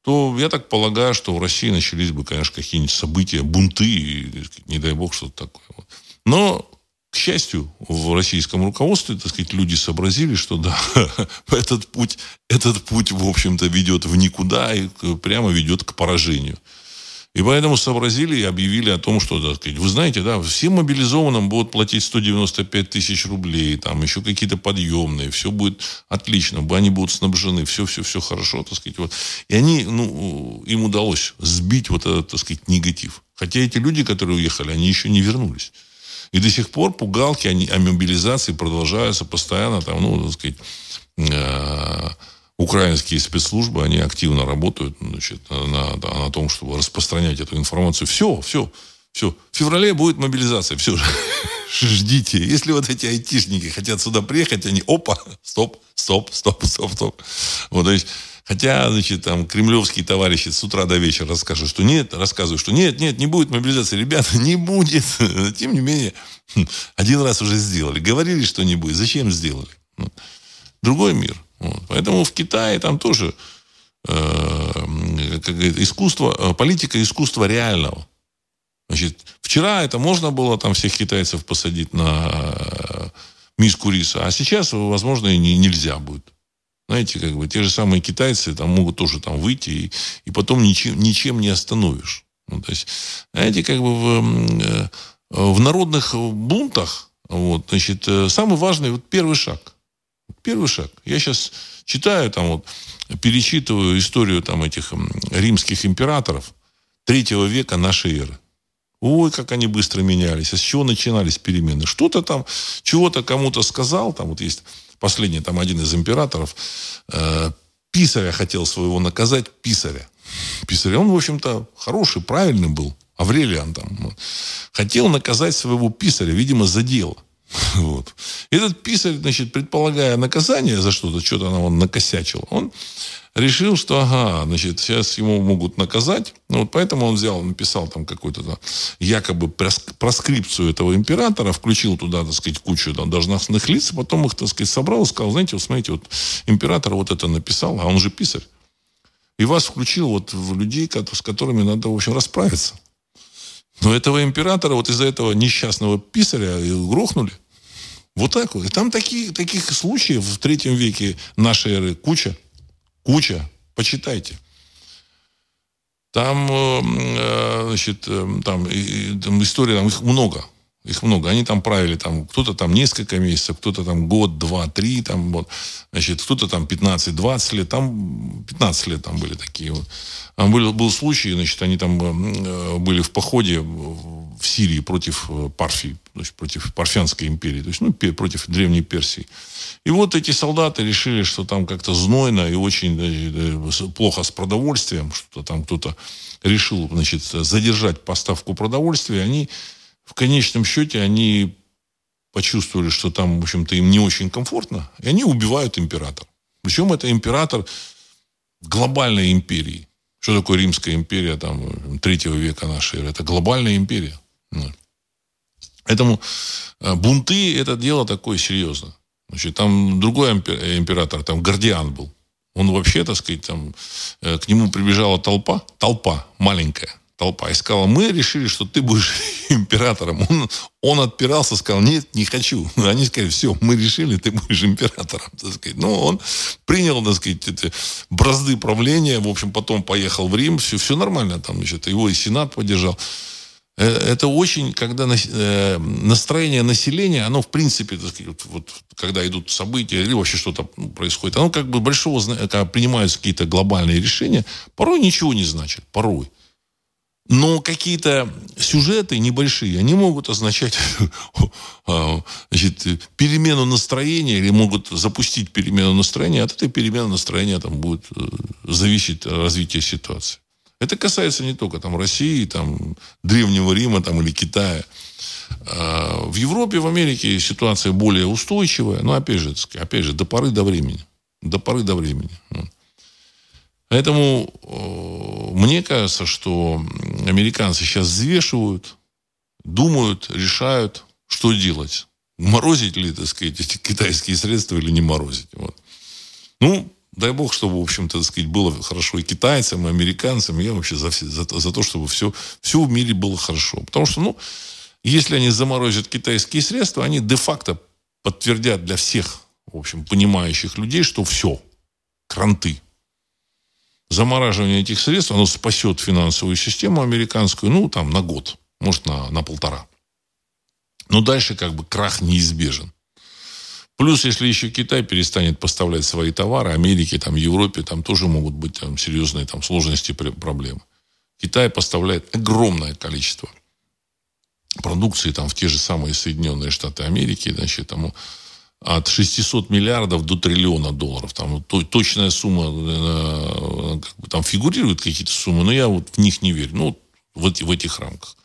то я так полагаю, что в России начались бы, конечно, какие-нибудь события, бунты, и, не дай бог, что-то такое. Но к счастью, в российском руководстве, так сказать, люди сообразили, что да, этот путь, этот путь, в общем-то, ведет в никуда и прямо ведет к поражению. И поэтому сообразили и объявили о том, что, так сказать, вы знаете, да, всем мобилизованным будут платить 195 тысяч рублей, там еще какие-то подъемные, все будет отлично, они будут снабжены, все-все-все хорошо, так сказать. Вот. И они, ну, им удалось сбить вот этот, так сказать, негатив. Хотя эти люди, которые уехали, они еще не вернулись. И до сих пор пугалки о, о мобилизации продолжаются постоянно. Там, ну, так сказать, э, украинские спецслужбы, они активно работают значит, на, на том, чтобы распространять эту информацию. Все, все, все. В феврале будет мобилизация. Все, ждите. Если вот эти айтишники хотят сюда приехать, они, опа, стоп, стоп, стоп, стоп, стоп. Вот, то есть, Хотя, значит, там кремлевские товарищи с утра до вечера расскажут, что нет, рассказывают, что нет, нет, не будет мобилизации. Ребята, не будет. Тем не менее, один раз уже сделали. Говорили, что не будет. Зачем сделали? Ну, другой мир. Вот. Поэтому в Китае там тоже э, как искусство, э, политика искусства реального. Значит, вчера это можно было там всех китайцев посадить на э, миску риса, а сейчас, возможно, и не, нельзя будет. Знаете, как бы те же самые китайцы там могут тоже там выйти, и, и потом ничем, ничем не остановишь. Ну, то есть, знаете, как бы в, э, в народных бунтах, вот, значит, самый важный вот первый шаг. Первый шаг. Я сейчас читаю, там вот, перечитываю историю там этих римских императоров третьего века нашей эры. Ой, как они быстро менялись. А с чего начинались перемены? Что-то там, чего-то кому-то сказал, там вот есть последний, там один из императоров, э, писаря хотел своего наказать, писаря. Писаря, он, в общем-то, хороший, правильный был. Аврелиан там. Хотел наказать своего писаря, видимо, за дело. Вот. Этот писарь, значит, предполагая наказание за что-то, что-то он накосячил, он решил, что, ага, значит, сейчас ему могут наказать. Ну, вот поэтому он взял, написал там какую-то да, якобы проскрипцию этого императора, включил туда, так сказать, кучу там, должностных лиц, потом их, так сказать, собрал и сказал, знаете, вот смотрите, вот император вот это написал, а он же писарь. И вас включил вот в людей, с которыми надо, в общем, расправиться. Но этого императора вот из-за этого несчастного писаря грохнули. Вот так вот. И там такие, таких случаев в третьем веке нашей эры куча. Куча. Почитайте. Там, значит, там, там история, там их много. Их много. Они там правили, там, кто-то там несколько месяцев, кто-то там год, два, три, там, вот, значит, кто-то там 15-20 лет, там 15 лет там были такие вот. Там был, был случай, значит, они там э, были в походе в Сирии против э, Парфии, есть против Парфянской империи, то есть, ну, против Древней Персии. И вот эти солдаты решили, что там как-то знойно и очень плохо с продовольствием, что там кто-то решил, значит, задержать поставку продовольствия, они в конечном счете они почувствовали, что там, в общем-то, им не очень комфортно, и они убивают императора. Причем это император глобальной империи. Что такое Римская империя там, третьего века нашей эры? Это глобальная империя. Поэтому э, бунты – это дело такое серьезное. Значит, там другой император, там Гордиан был. Он вообще, так сказать, там, э, к нему прибежала толпа, толпа маленькая, толпа искала. Мы решили, что ты будешь императором. Он, он отпирался, сказал, нет, не хочу. Они сказали, все, мы решили, ты будешь императором. Так. Ну, он принял, так сказать, эти бразды правления. В общем, потом поехал в Рим. Все, все нормально там. Значит, его и Сенат поддержал. Э, это очень, когда э, настроение населения, оно в принципе, так сказать, вот, когда идут события или вообще что-то ну, происходит, оно как бы большого, когда принимаются какие-то глобальные решения, порой ничего не значит, порой. Но какие-то сюжеты небольшие, они могут означать а, перемену настроения или могут запустить перемену настроения. От этой перемены настроения там будет э, зависеть развитие ситуации. Это касается не только там, России, там, Древнего Рима там, или Китая. А, в Европе, в Америке ситуация более устойчивая, но опять же, опять же, до поры до времени. До поры до времени. Поэтому э, мне кажется, что американцы сейчас взвешивают, думают, решают, что делать. Морозить ли, так сказать, эти китайские средства или не морозить. Вот. Ну, дай бог, чтобы, в общем-то, так сказать, было хорошо и китайцам, и американцам. Я вообще за, за, за то, чтобы все, все в мире было хорошо. Потому что, ну, если они заморозят китайские средства, они де-факто подтвердят для всех, в общем, понимающих людей, что все, кранты замораживание этих средств, оно спасет финансовую систему американскую, ну, там, на год, может, на, на полтора. Но дальше как бы крах неизбежен. Плюс, если еще Китай перестанет поставлять свои товары, Америке, там, Европе, там тоже могут быть там, серьезные там, сложности, проблемы. Китай поставляет огромное количество продукции там, в те же самые Соединенные Штаты Америки, значит, тому, от 600 миллиардов до триллиона долларов. Там то, точная сумма, э, там фигурируют какие-то суммы, но я вот в них не верю. Ну, вот в, в этих рамках.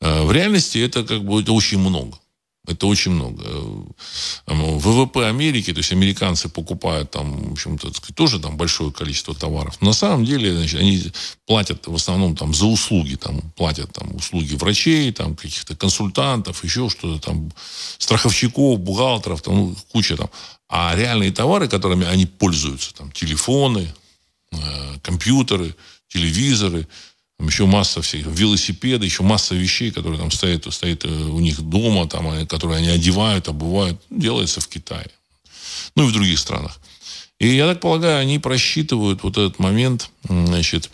Э, в реальности это как бы это очень много. Это очень много. Э, ВВП Америки, то есть американцы покупают там, в общем-то, тоже там большое количество товаров. Но на самом деле, значит, они платят в основном там за услуги, там платят там услуги врачей, там каких-то консультантов, еще что-то там, страховщиков, бухгалтеров, там ну, куча там. А реальные товары, которыми они пользуются, там телефоны, э, компьютеры, телевизоры, там еще масса всех, велосипеды, еще масса вещей, которые там стоят, стоят э, у них дома, там, э, которые они одевают, обувают, делается в Китае. Ну и в других странах. И я так полагаю, они просчитывают вот этот момент, значит,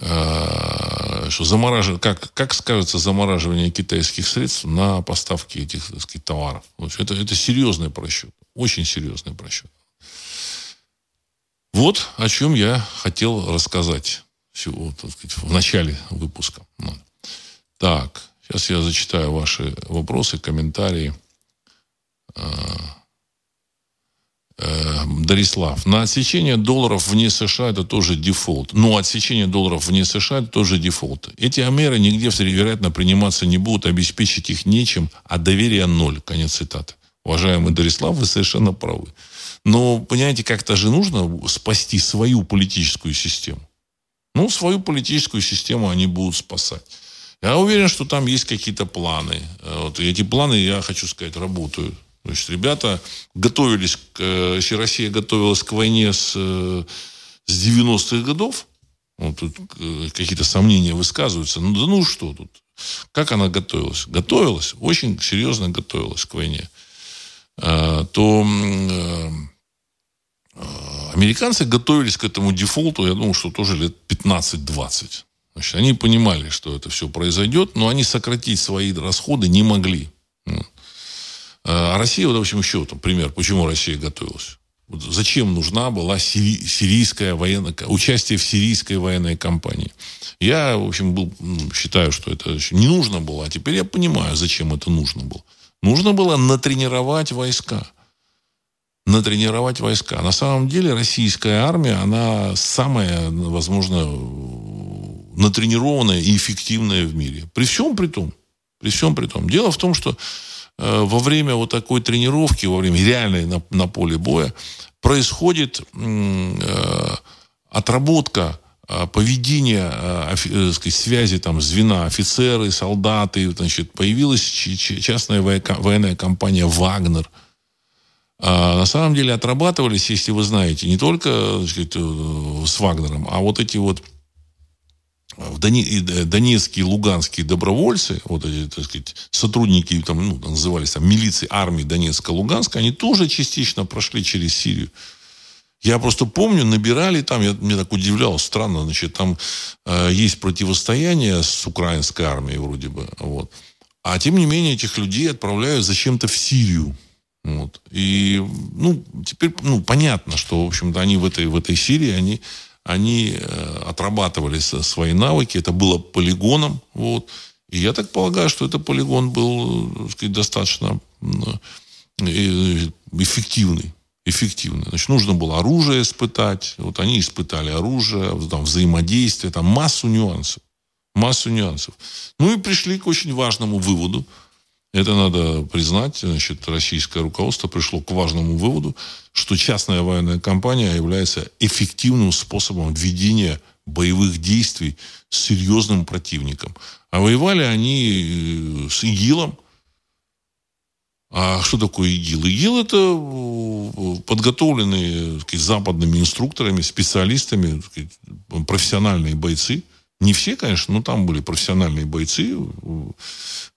э, что замораживание, как, как скажется замораживание китайских средств на поставки этих, так сказать, товаров. Это, это серьезный просчет. Очень серьезный просчет. Вот о чем я хотел рассказать сказать, в начале выпуска. Ну. Так, сейчас я зачитаю ваши вопросы, комментарии. А, э, Дарислав. На отсечение долларов вне США это тоже дефолт. Но отсечение долларов вне США это тоже дефолт. Эти меры нигде, вероятно, приниматься не будут, обеспечить их нечем, а доверие ноль. Конец цитаты. Уважаемый Дарислав, вы совершенно правы. Но, понимаете, как-то же нужно спасти свою политическую систему. Ну, свою политическую систему они будут спасать. Я уверен, что там есть какие-то планы. Э, вот, эти планы, я хочу сказать, работают. То есть ребята готовились, к, э, если Россия готовилась к войне с, э, с 90-х годов, вот тут какие-то сомнения высказываются. Ну да ну что тут? Как она готовилась? Готовилась, очень серьезно готовилась к войне. То Американцы готовились к этому дефолту, я думаю, что тоже лет 15-20. Значит, они понимали, что это все произойдет, но они сократить свои расходы не могли. А Россия, вот, в общем, еще там, пример, почему Россия готовилась. Вот зачем нужна была сири- сирийская военная, участие в сирийской военной кампании. Я, в общем, был, считаю, что это не нужно было, а теперь я понимаю, зачем это нужно было. Нужно было натренировать войска. Натренировать войска. На самом деле российская армия, она самая, возможно, натренированная и эффективная в мире. При всем при том. При всем при том. Дело в том, что э, во время вот такой тренировки, во время реальной на, на поле боя, происходит э, отработка э, поведения, э, э, сказать, связи там звена, офицеры, солдаты, значит, появилась частная военная компания «Вагнер», а на самом деле отрабатывались, если вы знаете, не только сказать, с Вагнером, а вот эти вот в Донецкие, Луганские добровольцы, вот эти, так сказать, сотрудники, там, ну, назывались там милиции армии Донецка-Луганска, они тоже частично прошли через Сирию. Я просто помню, набирали там, я, мне так удивлял, странно, значит, там э, есть противостояние с украинской армией вроде бы, вот. А тем не менее этих людей отправляют зачем-то в Сирию. Вот. И, ну, теперь, ну, понятно, что, в общем-то, они в этой, в этой Сирии, они они э, отрабатывали свои навыки, это было полигоном, вот. И я так полагаю, что этот полигон был, так сказать, достаточно э, эффективный. Эффективный. Значит, нужно было оружие испытать. Вот они испытали оружие, там, взаимодействие, там массу нюансов. Массу нюансов. Ну и пришли к очень важному выводу – это надо признать. Значит, российское руководство пришло к важному выводу, что частная военная компания является эффективным способом ведения боевых действий с серьезным противником. А воевали они э, с ИГИЛом. А что такое ИГИЛ? ИГИЛ это э, подготовленные сказать, западными инструкторами, специалистами, сказать, профессиональные бойцы. Не все, конечно, но там были профессиональные бойцы,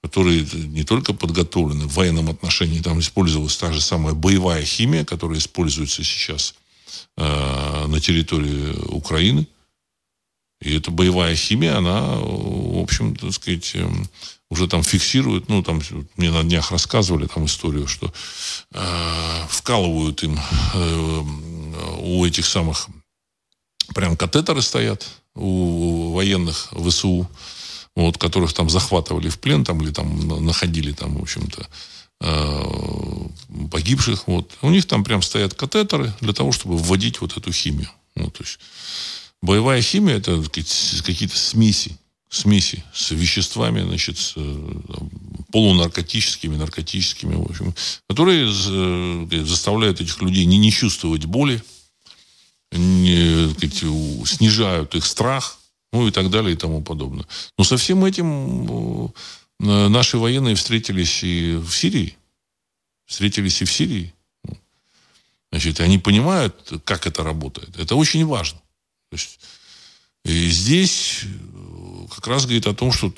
которые не только подготовлены в военном отношении, там использовалась та же самая боевая химия, которая используется сейчас э, на территории Украины. И эта боевая химия, она, в общем, так сказать, эм, уже там фиксирует, ну, там мне на днях рассказывали там историю, что э, вкалывают им э, у этих самых, прям катетеры стоят у военных ВСУ, вот, которых там захватывали в плен, там, или там находили там, в общем-то, э, погибших. Вот. У них там прям стоят катетеры для того, чтобы вводить вот эту химию. Вот, то есть боевая химия это какие-то смеси, смеси с веществами, значит, с э, полунаркотическими, наркотическими, в общем, которые э, заставляют этих людей не, не чувствовать боли, не, сказать, снижают их страх, ну и так далее и тому подобное. Но со всем этим наши военные встретились и в Сирии. Встретились и в Сирии. Значит, они понимают, как это работает. Это очень важно. То есть, и здесь э, как раз говорит о том, что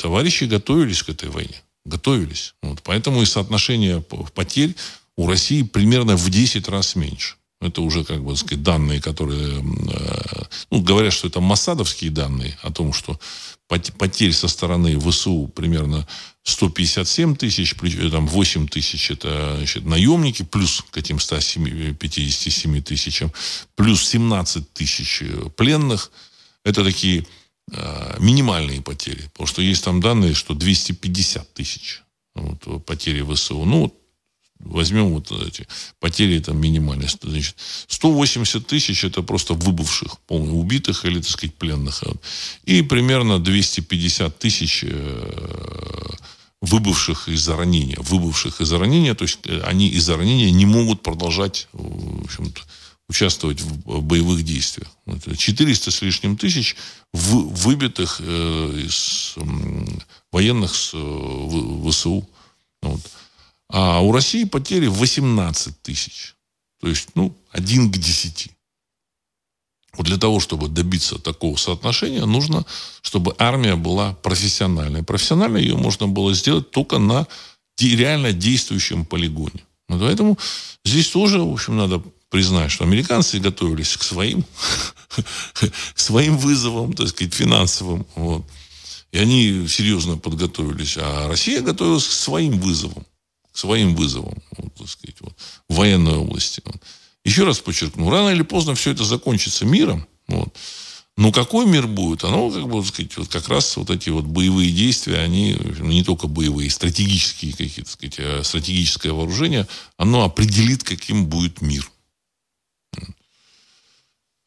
товарищи готовились к этой войне. Готовились. Вот. Поэтому и соотношение потерь у России примерно в 10 раз меньше. Это уже, как бы сказать, данные, которые... Э, ну, говорят, что это массадовские данные о том, что потерь со стороны ВСУ примерно 157 тысяч, э, там 8 тысяч это значит, наемники, плюс к этим 157 тысячам, плюс 17 тысяч э, пленных. Это такие э, минимальные потери. Потому что есть там данные, что 250 тысяч вот, потери ВСУ. Ну, Возьмем вот эти потери там минимальные. Значит, 180 тысяч это просто выбывших, полных убитых или, так сказать, пленных. И примерно 250 тысяч э, выбывших из-за ранения. Выбывших из-за ранения, то есть э, они из-за ранения не могут продолжать в общем-то, участвовать в боевых действиях. 400 с лишним тысяч выбитых э, из военных с ВСУ. Вот. А у России потери 18 тысяч. То есть, ну, один к десяти. Вот для того, чтобы добиться такого соотношения, нужно, чтобы армия была профессиональной. Профессионально ее можно было сделать только на реально действующем полигоне. Вот поэтому здесь тоже, в общем, надо признать, что американцы готовились к своим, к своим вызовам, так сказать, финансовым. Вот. И они серьезно подготовились. А Россия готовилась к своим вызовам. Своим вызовам, вот, так сказать, вот, в военной области. Еще раз подчеркну, рано или поздно все это закончится миром. Вот. Но какой мир будет? Оно, как бы, сказать, вот как раз вот эти вот боевые действия, они не только боевые, стратегические какие-то, сказать, а стратегическое вооружение, оно определит, каким будет мир.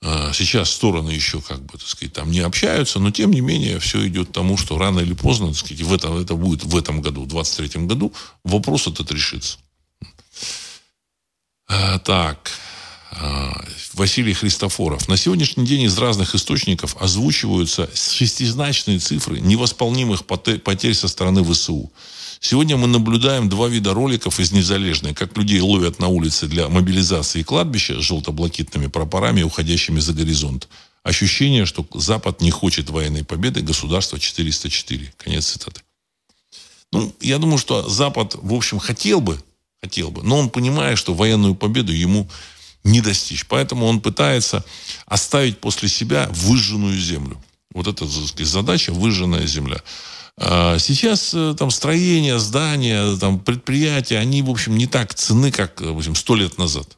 А сейчас стороны еще, как бы, так сказать, там не общаются, но тем не менее все идет к тому, что рано или поздно, так сказать, в этом, это будет в этом году, в 23 году, вопрос этот решится. А, так. А, Василий Христофоров. На сегодняшний день из разных источников озвучиваются шестизначные цифры невосполнимых потерь со стороны ВСУ. Сегодня мы наблюдаем два вида роликов из «Незалежной», как людей ловят на улице для мобилизации кладбища с желто-блакитными прапорами, уходящими за горизонт. Ощущение, что Запад не хочет военной победы, государство 404. Конец цитаты. Ну, я думаю, что Запад, в общем, хотел бы, хотел бы, но он понимает, что военную победу ему не достичь. Поэтому он пытается оставить после себя выжженную землю. Вот это задача выжженная земля. А сейчас э, там строения, здания, там предприятия, они, в общем, не так цены, как, в общем, сто лет назад.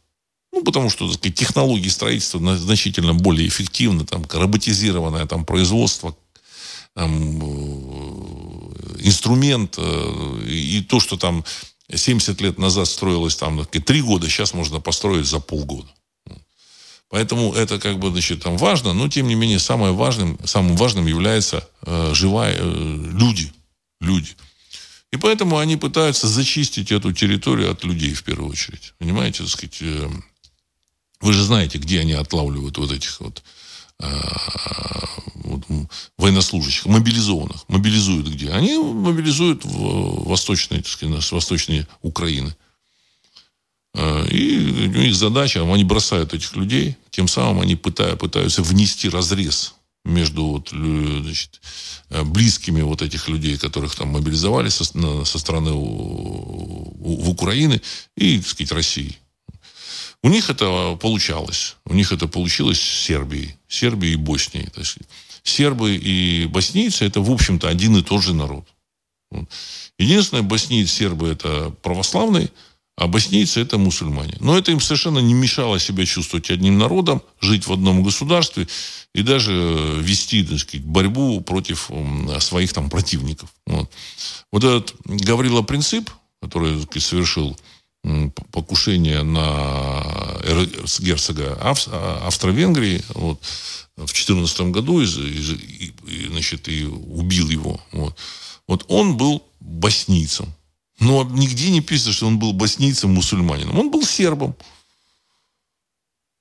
Ну, потому что, так сказать, технологии строительства значительно более эффективны, там, роботизированное там, производство, там, э, инструмент, э, и то, что там 70 лет назад строилось там три года, сейчас можно построить за полгода. Поэтому это как бы, значит, там важно, но тем не менее самое важным, самым важным является э, живая э, люди, люди. И поэтому они пытаются зачистить эту территорию от людей в первую очередь. Понимаете, так сказать, э, вы же знаете, где они отлавливают вот этих вот военнослужащих, мобилизованных. Мобилизуют где? Они мобилизуют в восточной, так сказать, восточной Украины. Э, и у них задача, они бросают этих людей, тем самым они пытаются, пытаются внести разрез между вот, значит, э, близкими вот этих людей, которых там мобилизовали со, со стороны у, у, в Украины и, так сказать, России. У них это получалось. У них это получилось с Сербией. Сербией и Боснией. То есть сербы и боснийцы это, в общем-то, один и тот же народ. Единственное, боснийцы, сербы это православные, а боснийцы это мусульмане. Но это им совершенно не мешало себя чувствовать одним народом, жить в одном государстве и даже вести, так сказать, борьбу против своих там противников. Вот, вот этот Гаврила Принцип, который так сказать, совершил покушение на герцога Австро-Венгрии вот, в 2014 году и, и, и, значит, и убил его. Вот. вот он был боснийцем. Но нигде не пишется, что он был боснийцем, мусульманином. Он был сербом.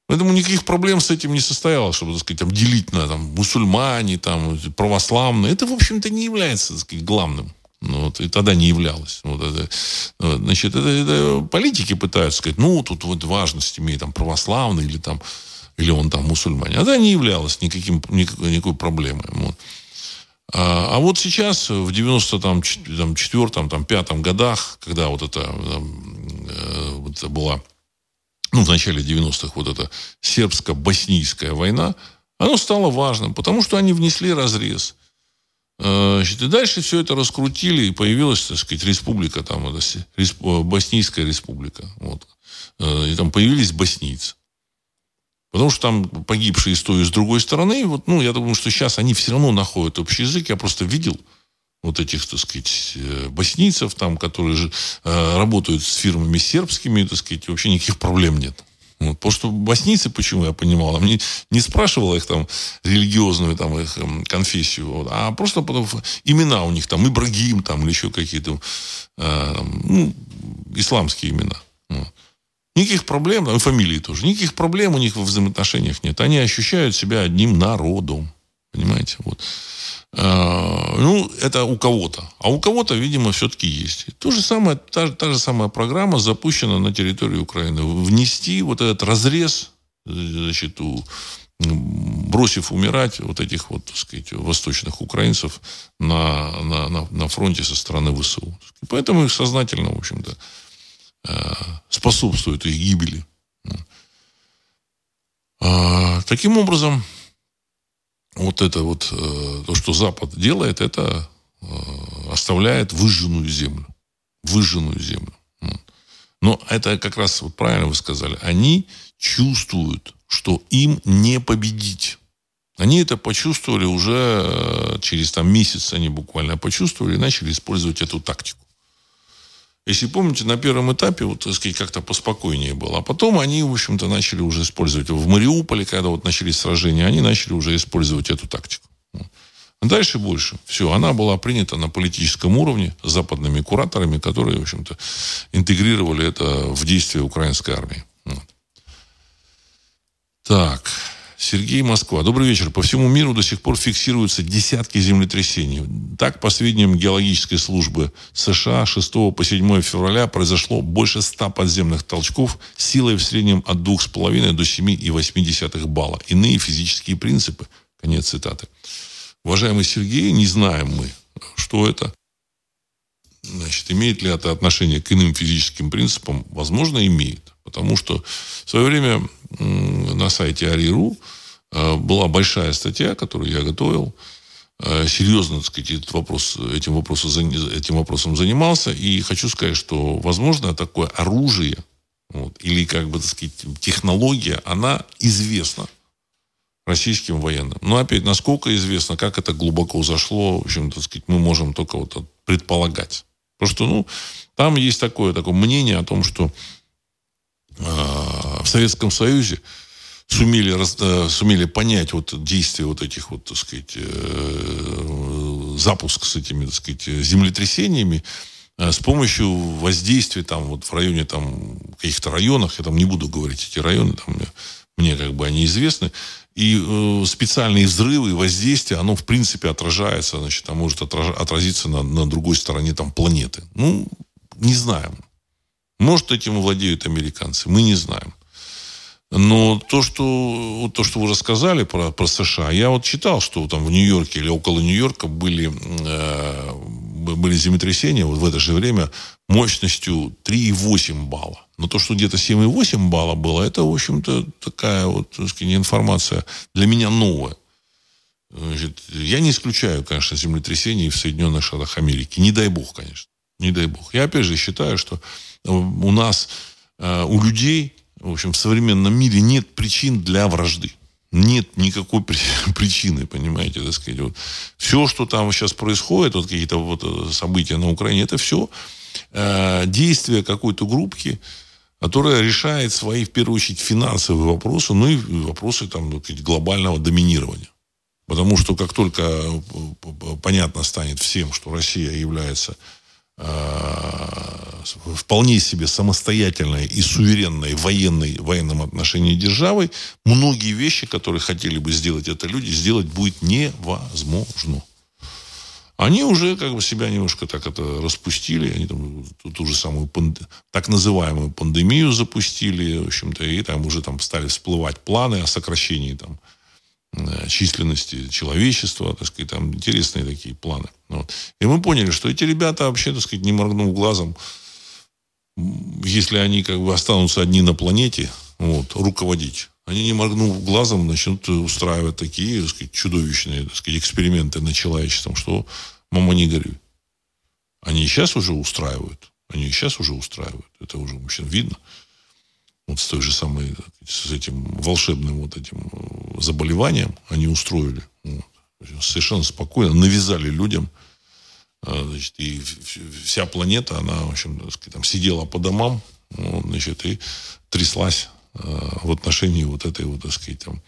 Поэтому никаких проблем с этим не состоялось, чтобы, так сказать, там, делить на там, мусульмане, там, православные. Это, в общем-то, не является так сказать, главным. Ну, вот, и тогда не являлось. Вот это, значит, это, это политики пытаются сказать, ну, тут вот важность имеет там православный или там или он там мусульманин. А это не являлось никаким, никакой, никакой проблемой. Вот. А, а вот сейчас, в 94-м, там, пятом годах, когда вот это, э, вот это была, ну, в начале 90-х, вот эта сербско-боснийская война, оно стало важным, потому что они внесли разрез. Э, значит, и дальше все это раскрутили, и появилась, так сказать, республика, там, это, респ, Боснийская республика. Вот. Э, и там появились боснийцы. Потому что там погибшие с той и с другой стороны, вот, ну, я думаю, что сейчас они все равно находят общий язык. Я просто видел вот этих, так сказать, э, боснийцев там, которые же э, работают с фирмами сербскими, так сказать, вообще никаких проблем нет. Вот, потому что боснийцы, почему я понимал, не, не спрашивал их там религиозную там их эм, конфессию, вот, а просто потому, имена у них там Ибрагим там или еще какие-то э, ну, исламские имена. Вот. Никаких проблем, и фамилии тоже, никаких проблем у них во взаимоотношениях нет. Они ощущают себя одним народом. Понимаете? Вот. А, ну, это у кого-то. А у кого-то, видимо, все-таки есть. То же самое, та, та же самая программа запущена на территории Украины. Внести вот этот разрез, значит, у, бросив умирать вот этих вот, так сказать, восточных украинцев на, на, на, на фронте со стороны ВСУ. Поэтому их сознательно, в общем-то, э, способствует их гибели. А, таким образом, вот это вот, э, то, что Запад делает, это э, оставляет выжженную землю. Выжженную землю. Но это как раз, вот правильно вы сказали, они чувствуют, что им не победить. Они это почувствовали уже э, через там, месяц, они буквально почувствовали и начали использовать эту тактику. Если помните, на первом этапе, вот, так сказать, как-то поспокойнее было. А потом они, в общем-то, начали уже использовать. В Мариуполе, когда вот начались сражения, они начали уже использовать эту тактику. А дальше больше. Все, она была принята на политическом уровне западными кураторами, которые, в общем-то, интегрировали это в действие украинской армии. Так. Сергей Москва. Добрый вечер. По всему миру до сих пор фиксируются десятки землетрясений. Так, по сведениям геологической службы США, 6 по 7 февраля произошло больше 100 подземных толчков силой в среднем от 2,5 до 7,8 балла. Иные физические принципы. Конец цитаты. Уважаемый Сергей, не знаем мы, что это. Значит, имеет ли это отношение к иным физическим принципам? Возможно, имеет. Потому что в свое время на сайте Ари.ру э, была большая статья, которую я готовил. Э, серьезно, так сказать, этот вопрос, этим, вопросом, этим вопросом занимался. И хочу сказать, что, возможно, такое оружие вот, или, как бы, так сказать, технология, она известна российским военным. Но опять, насколько известно, как это глубоко зашло, в общем, так сказать, мы можем только вот предполагать. Потому что, ну, там есть такое, такое мнение о том, что в Советском Союзе сумели, э, сумели понять вот действие вот этих вот, так сказать, э, запуск с этими, так сказать, землетрясениями э, с помощью воздействия там вот в районе там каких-то районах, я там не буду говорить эти районы, там мне, мне как бы они известны, и э, специальные взрывы и воздействие, оно в принципе отражается, значит, а может отразиться на, на другой стороне там планеты. Ну, не знаем. Может, этим владеют американцы, мы не знаем. Но то, что, то, что вы рассказали про, про США, я вот читал, что там в Нью-Йорке или около Нью-Йорка были, э, были землетрясения вот в это же время мощностью 3,8 балла. Но то, что где-то 7,8 балла было, это, в общем-то, такая вот, так сказать, информация для меня новая. Значит, я не исключаю, конечно, землетрясений в Соединенных Штатах Америки. Не дай бог, конечно. Не дай бог. Я, опять же, считаю, что у нас, э, у людей, в общем, в современном мире нет причин для вражды. Нет никакой причины, понимаете, так сказать. Вот. Все, что там сейчас происходит, вот какие-то вот э, события на Украине, это все э, действия какой-то группки, которая решает свои, в первую очередь, финансовые вопросы, ну и вопросы там, глобального доминирования. Потому что как только э, понятно станет всем, что Россия является вполне себе самостоятельной и суверенной военной, в военном отношении державой, многие вещи, которые хотели бы сделать это люди, сделать будет невозможно. Они уже как бы себя немножко так это распустили, они там ту же самую панд... так называемую пандемию запустили, в общем-то, и там уже там стали всплывать планы о сокращении там Э, численности человечества, так сказать, там интересные такие планы. Вот. И мы поняли, что эти ребята вообще, так сказать, не моргнув глазом, если они как бы останутся одни на планете, вот, руководить, они не моргнув глазом начнут устраивать такие, так сказать, чудовищные, так сказать, эксперименты над человечеством, что мама не горюй. Они сейчас уже устраивают. Они сейчас уже устраивают. Это уже, в общем, видно вот с той же самой, с этим волшебным вот этим э, заболеванием они устроили. Вот. Совершенно спокойно навязали людям. А, значит, и вся планета, она, в общем, там сидела по домам, вот, значит, и тряслась а, в отношении вот этой вот, так сказать, там,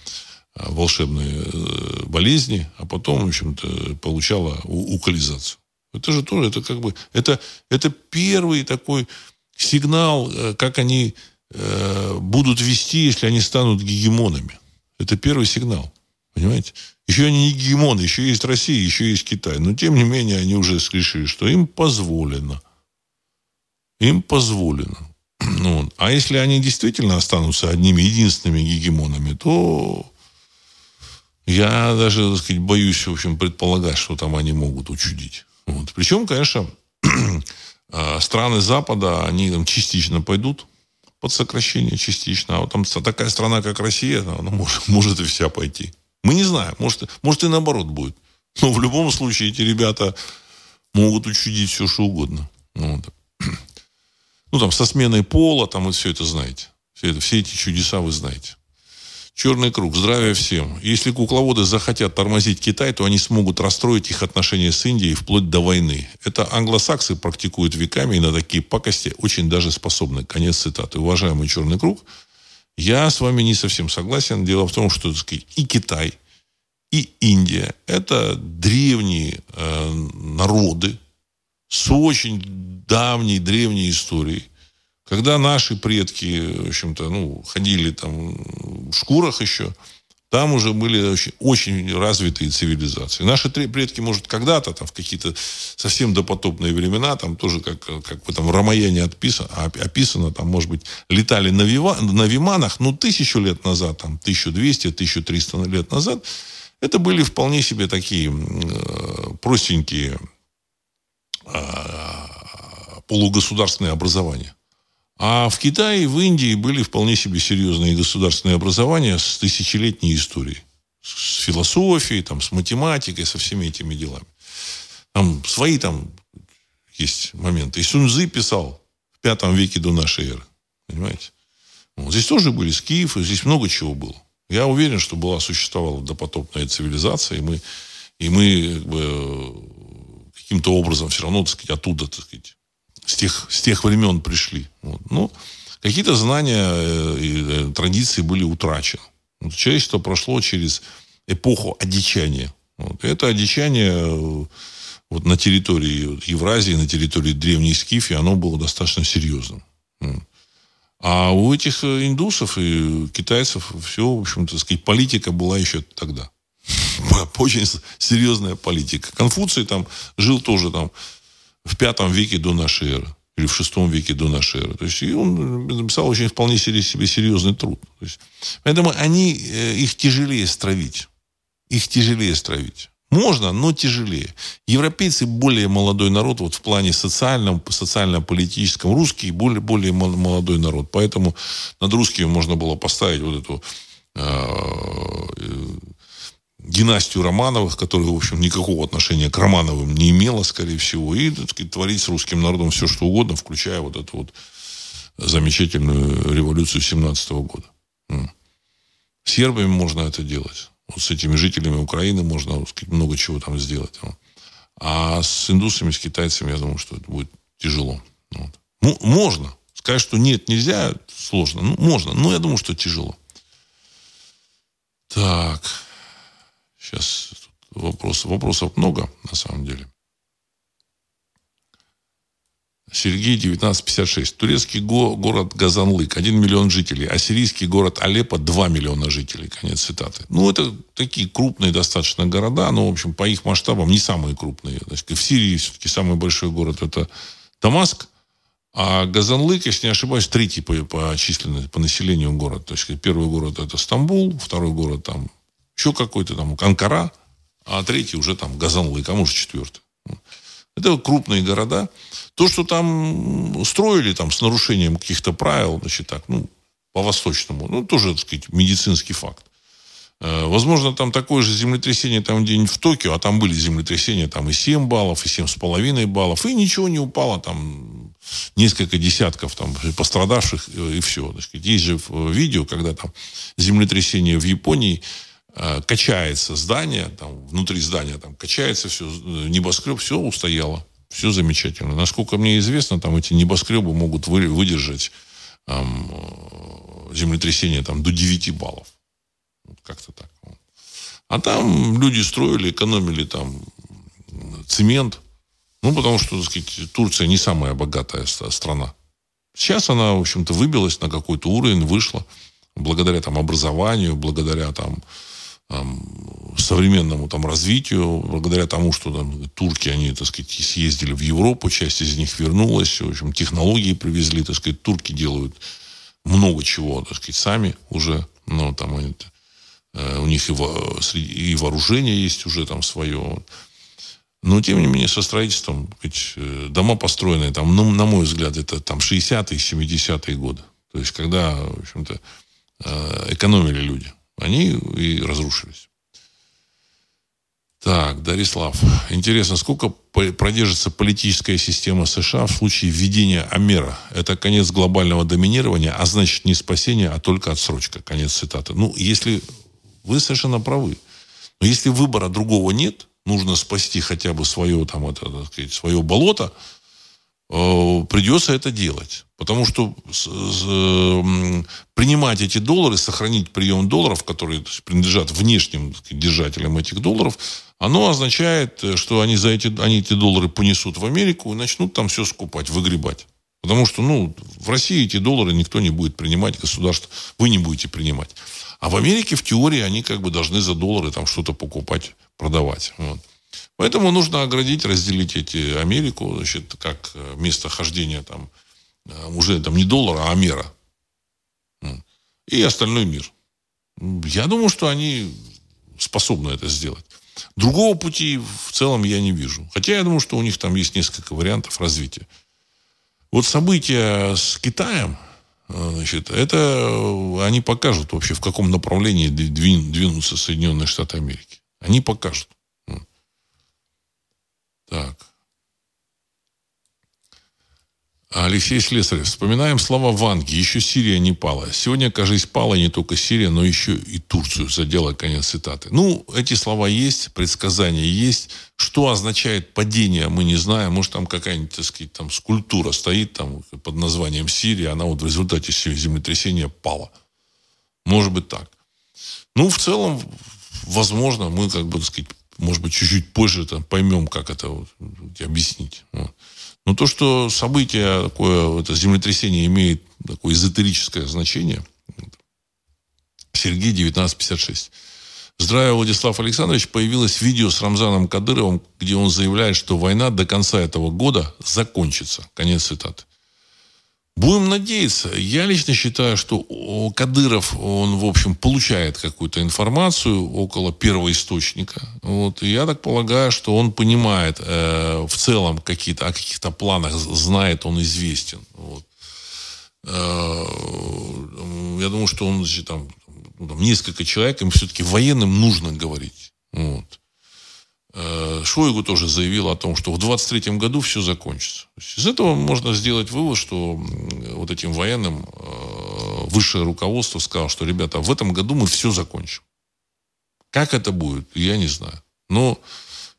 а, волшебной э, болезни, а потом, в общем-то, получала укализацию. Это же тоже, это как бы, это, это первый такой сигнал, э, как они Э, будут вести, если они станут гегемонами. Это первый сигнал. Понимаете? Еще они не гегемоны, еще есть Россия, еще есть Китай. Но, тем не менее, они уже решили, что им позволено. Им позволено. Ну, а если они действительно останутся одними единственными гегемонами, то я даже, так сказать, боюсь, в общем, предполагать, что там они могут учудить. Вот. Причем, конечно, э, страны Запада, они там частично пойдут под сокращение частично. А вот там такая страна, как Россия, она может, может и вся пойти. Мы не знаем. Может, может и наоборот будет. Но в любом случае эти ребята могут учудить все, что угодно. Ну, вот. ну там, со сменой пола, там, вот все это знаете. Все, это, все эти чудеса вы знаете. Черный круг. Здравия всем. Если кукловоды захотят тормозить Китай, то они смогут расстроить их отношения с Индией вплоть до войны. Это англосаксы практикуют веками и на такие пакости очень даже способны. Конец цитаты. Уважаемый Черный круг, я с вами не совсем согласен. Дело в том, что сказать, и Китай, и Индия – это древние э, народы с очень давней, древней историей. Когда наши предки, в общем-то, ну, ходили там в шкурах еще, там уже были очень, очень развитые цивилизации. Наши предки, может, когда-то, там, в какие-то совсем допотопные времена, там тоже, как, как в Рамаяне отписано, описано, там, может быть, летали на, вива, на виманах, ну, тысячу лет назад, там, 1200-1300 лет назад, это были вполне себе такие э, простенькие э, полугосударственные образования. А в Китае и в Индии были вполне себе серьезные государственные образования с тысячелетней историей. С философией, там, с математикой, со всеми этими делами. Там свои там есть моменты. И Суньзы писал в пятом веке до нашей эры. Понимаете? Вот. Здесь тоже были скифы, здесь много чего было. Я уверен, что была, существовала допотопная цивилизация, и мы, и мы как бы, каким-то образом все равно, так сказать, оттуда, так сказать, с тех, с тех времен пришли. Вот. Ну, какие-то знания э, и э, традиции были утрачены. Вот. Человечество прошло через эпоху одичания. Вот. это одичание э, вот на территории Евразии, на территории Древней Скифии, оно было достаточно серьезным. А у этих индусов и китайцев все, в общем-то, сказать, политика была еще тогда. Очень серьезная политика. Конфуций там жил тоже там в пятом веке до нашей эры. Или в шестом веке до нашей эры. То есть, и он написал очень вполне себе серьезный труд. То есть, поэтому они, э, их тяжелее стравить. Их тяжелее стравить. Можно, но тяжелее. Европейцы более молодой народ вот в плане социальном, социально-политическом. Русские более, более молодой народ. Поэтому над русскими можно было поставить вот эту э, династию Романовых, которая, в общем, никакого отношения к Романовым не имела, скорее всего, и так сказать, творить с русским народом все, что угодно, включая вот эту вот замечательную революцию 17 года. С сербами можно это делать. Вот с этими жителями Украины можно так сказать, много чего там сделать. А с индусами, с китайцами, я думаю, что это будет тяжело. Вот. Ну, можно. Сказать, что нет, нельзя, сложно. Ну, можно, но я думаю, что тяжело. Так. Сейчас вопросов, вопросов много, на самом деле. Сергей, 1956. Турецкий го- город Газанлык, 1 миллион жителей. А сирийский город Алеппо, 2 миллиона жителей. Конец цитаты. Ну, это такие крупные достаточно города, но, в общем, по их масштабам не самые крупные. Значит, в Сирии все-таки самый большой город – это Дамаск. А Газанлык, если не ошибаюсь, третий по, по численности, по населению город. То есть, первый город – это Стамбул, второй город там еще какой-то там Анкара, а третий уже там Газанлык, а может четвертый. Это крупные города. То, что там строили там с нарушением каких-то правил, значит, так, ну, по-восточному, ну, тоже, так сказать, медицинский факт. Э, возможно, там такое же землетрясение там где-нибудь в Токио, а там были землетрясения там и 7 баллов, и 7,5 баллов, и ничего не упало, там несколько десятков там пострадавших, э, и все. Есть же видео, когда там землетрясение в Японии, Э, качается здание, там, внутри здания там качается все, э, небоскреб, все устояло. Все замечательно. Насколько мне известно, там эти небоскребы могут вы, выдержать там, э, землетрясение там, до 9 баллов. Вот как-то так. А там люди строили, экономили там цемент. Ну, потому что, так сказать, Турция не самая богатая страна. Сейчас она, в общем-то, выбилась на какой-то уровень, вышла благодаря там образованию, благодаря там современному там развитию, благодаря тому, что там турки, они, так сказать, съездили в Европу, часть из них вернулась, в общем, технологии привезли, так сказать, турки делают много чего, так сказать, сами уже, ну, там они, э, у них и, во, и вооружение есть уже там свое. Но, тем не менее, со строительством, ведь, э, дома построенные, там, ну, на мой взгляд, это там 60-е, 70-е годы. То есть, когда, в общем-то, э, экономили люди, они и разрушились. Так, Дарислав. Интересно, сколько продержится политическая система США в случае введения Амера? Это конец глобального доминирования, а значит не спасение, а только отсрочка. Конец цитаты. Ну, если вы совершенно правы. Но если выбора другого нет, нужно спасти хотя бы свое, там, это, так сказать, свое болото, придется это делать. Потому что с, принимать эти доллары, сохранить прием долларов, которые принадлежат внешним держателям этих долларов, оно означает, что они, за эти, они эти доллары понесут в Америку и начнут там все скупать, выгребать. Потому что, ну, в России эти доллары никто не будет принимать, государство, вы не будете принимать. А в Америке, в теории, они как бы должны за доллары там что-то покупать, продавать. Вот. Поэтому нужно оградить, разделить эти Америку, значит, как э, место хождения там э, уже там не доллара, а Амера. И остальной мир. Я думаю, что они способны это сделать. Другого пути в целом я не вижу. Хотя я думаю, что у них там есть несколько вариантов развития. Вот события с Китаем, э, значит, это они покажут вообще, в каком направлении двинутся Соединенные Штаты Америки. Они покажут. Так. Алексей Слесарев. Вспоминаем слова Ванги. Еще Сирия не пала. Сегодня, кажется, пала не только Сирия, но еще и Турцию. Задела конец цитаты. Ну, эти слова есть, предсказания есть. Что означает падение, мы не знаем. Может, там какая-нибудь, так сказать, там скульптура стоит там под названием Сирия. Она вот в результате землетрясения пала. Может быть так. Ну, в целом, возможно, мы, как бы, так сказать, может быть, чуть-чуть позже там, поймем, как это вот, объяснить. Вот. Но то, что событие такое, это землетрясение имеет такое эзотерическое значение, Сергей 1956. Здравия, Владислав Александрович. Появилось видео с Рамзаном Кадыровым, где он заявляет, что война до конца этого года закончится. Конец цитаты. Будем надеяться. Я лично считаю, что Кадыров, он, в общем, получает какую-то информацию около первого источника. Вот. И я так полагаю, что он понимает э, в целом какие-то, о каких-то планах, знает, он известен. Вот. Э, я думаю, что он значит, там, ну, там, несколько человек, им все-таки военным нужно говорить. Вот. Э, Шойгу тоже заявил о том, что в 23 году все закончится. Из этого можно сделать вывод, что вот этим военным э, высшее руководство сказало, что, ребята, в этом году мы все закончим. Как это будет, я не знаю. Но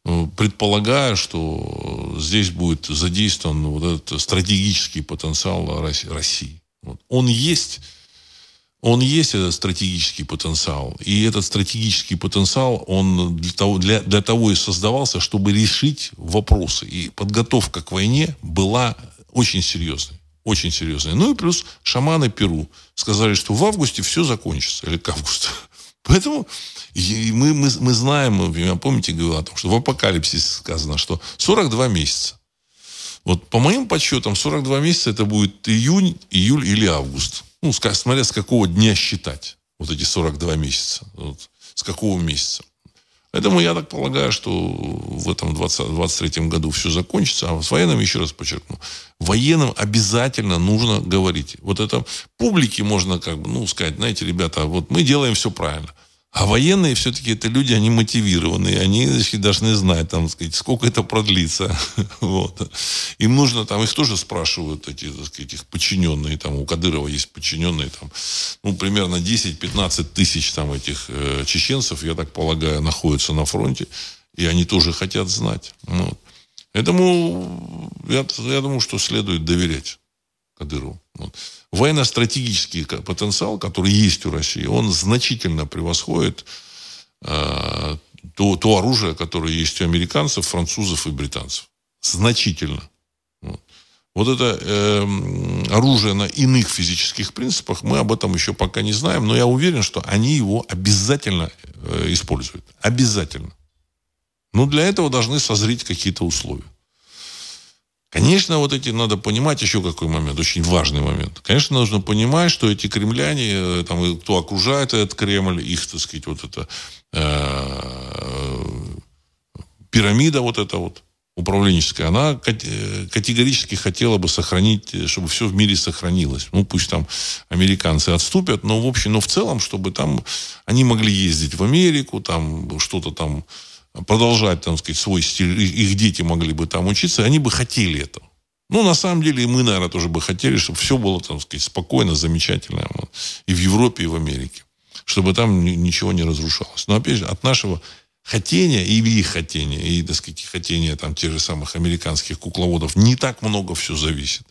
э, предполагаю, что здесь будет задействован вот этот стратегический потенциал России. Он есть, он есть этот стратегический потенциал. И этот стратегический потенциал, он для того, для, для того и создавался, чтобы решить вопросы. И подготовка к войне была очень серьезной. Очень серьезной. Ну и плюс шаманы Перу сказали, что в августе все закончится. Или к августу. Поэтому мы, мы, мы знаем, помните, говорил о том, что в апокалипсисе сказано, что 42 месяца. Вот по моим подсчетам 42 месяца это будет июнь, июль или август. Ну, смотря с какого дня считать вот эти 42 месяца. Вот, с какого месяца. Поэтому я так полагаю, что в этом 20, 23 году все закончится. А с военным, еще раз подчеркну, военным обязательно нужно говорить. Вот это публике можно как бы, ну, сказать, знаете, ребята, вот мы делаем все правильно. А военные все-таки это люди, они мотивированные, они значит, должны знать, там, сказать, сколько это продлится. вот. Им нужно, там, их тоже спрашивают, эти, так сказать, их подчиненные, там, у Кадырова есть подчиненные, там, ну, примерно 10-15 тысяч там этих э, чеченцев, я так полагаю, находятся на фронте, и они тоже хотят знать. Вот. Поэтому я, я думаю, что следует доверять Кадырову. Вот военно-стратегический потенциал, который есть у России, он значительно превосходит э, то, то оружие, которое есть у американцев, французов и британцев. Значительно. Вот, это э, оружие на иных физических принципах, мы об этом еще пока не знаем, но я уверен, что они его обязательно э, используют. Обязательно. Но для этого должны созреть какие-то условия. Конечно, вот эти надо понимать еще какой момент, очень важный момент. Конечно, нужно понимать, что эти кремляне, э, там, кто окружает этот Кремль, их, так сказать, вот эта э, пирамида вот эта вот, управленческая, она э, категорически хотела бы сохранить, чтобы все в мире сохранилось. Ну, пусть там американцы отступят, но в общем, но в целом, чтобы там они могли ездить в Америку, там что-то там продолжать, там сказать, свой стиль, их дети могли бы там учиться, они бы хотели этого. Ну, на самом деле, и мы, наверное, тоже бы хотели, чтобы все было, там сказать, спокойно, замечательно. Вот, и в Европе, и в Америке. Чтобы там ничего не разрушалось. Но, опять же, от нашего хотения и их хотения, и, так сказать, хотения там тех же самых американских кукловодов не так много все зависит.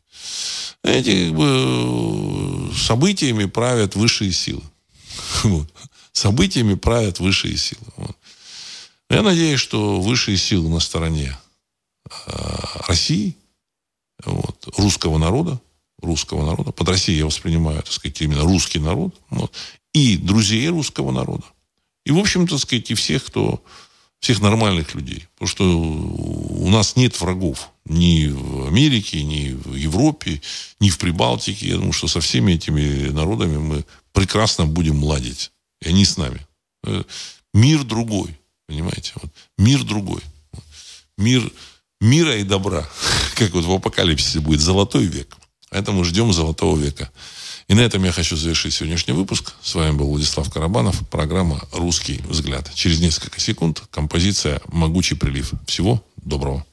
Эти как бы, событиями правят высшие силы. Вот. Событиями правят высшие силы. Вот. Я надеюсь, что высшие силы на стороне э, России, вот, русского народа, русского народа, под Россией я воспринимаю, так сказать, именно русский народ, вот, и друзей русского народа. И, в общем, так сказать, и всех, кто, всех нормальных людей. Потому что у нас нет врагов ни в Америке, ни в Европе, ни в Прибалтике. Я думаю, что со всеми этими народами мы прекрасно будем ладить. И они с нами. Э, мир другой, понимаете? Вот. Мир другой. Мир мира и добра. Как вот в апокалипсисе будет золотой век. Поэтому ждем золотого века. И на этом я хочу завершить сегодняшний выпуск. С вами был Владислав Карабанов. Программа «Русский взгляд». Через несколько секунд композиция «Могучий прилив». Всего доброго.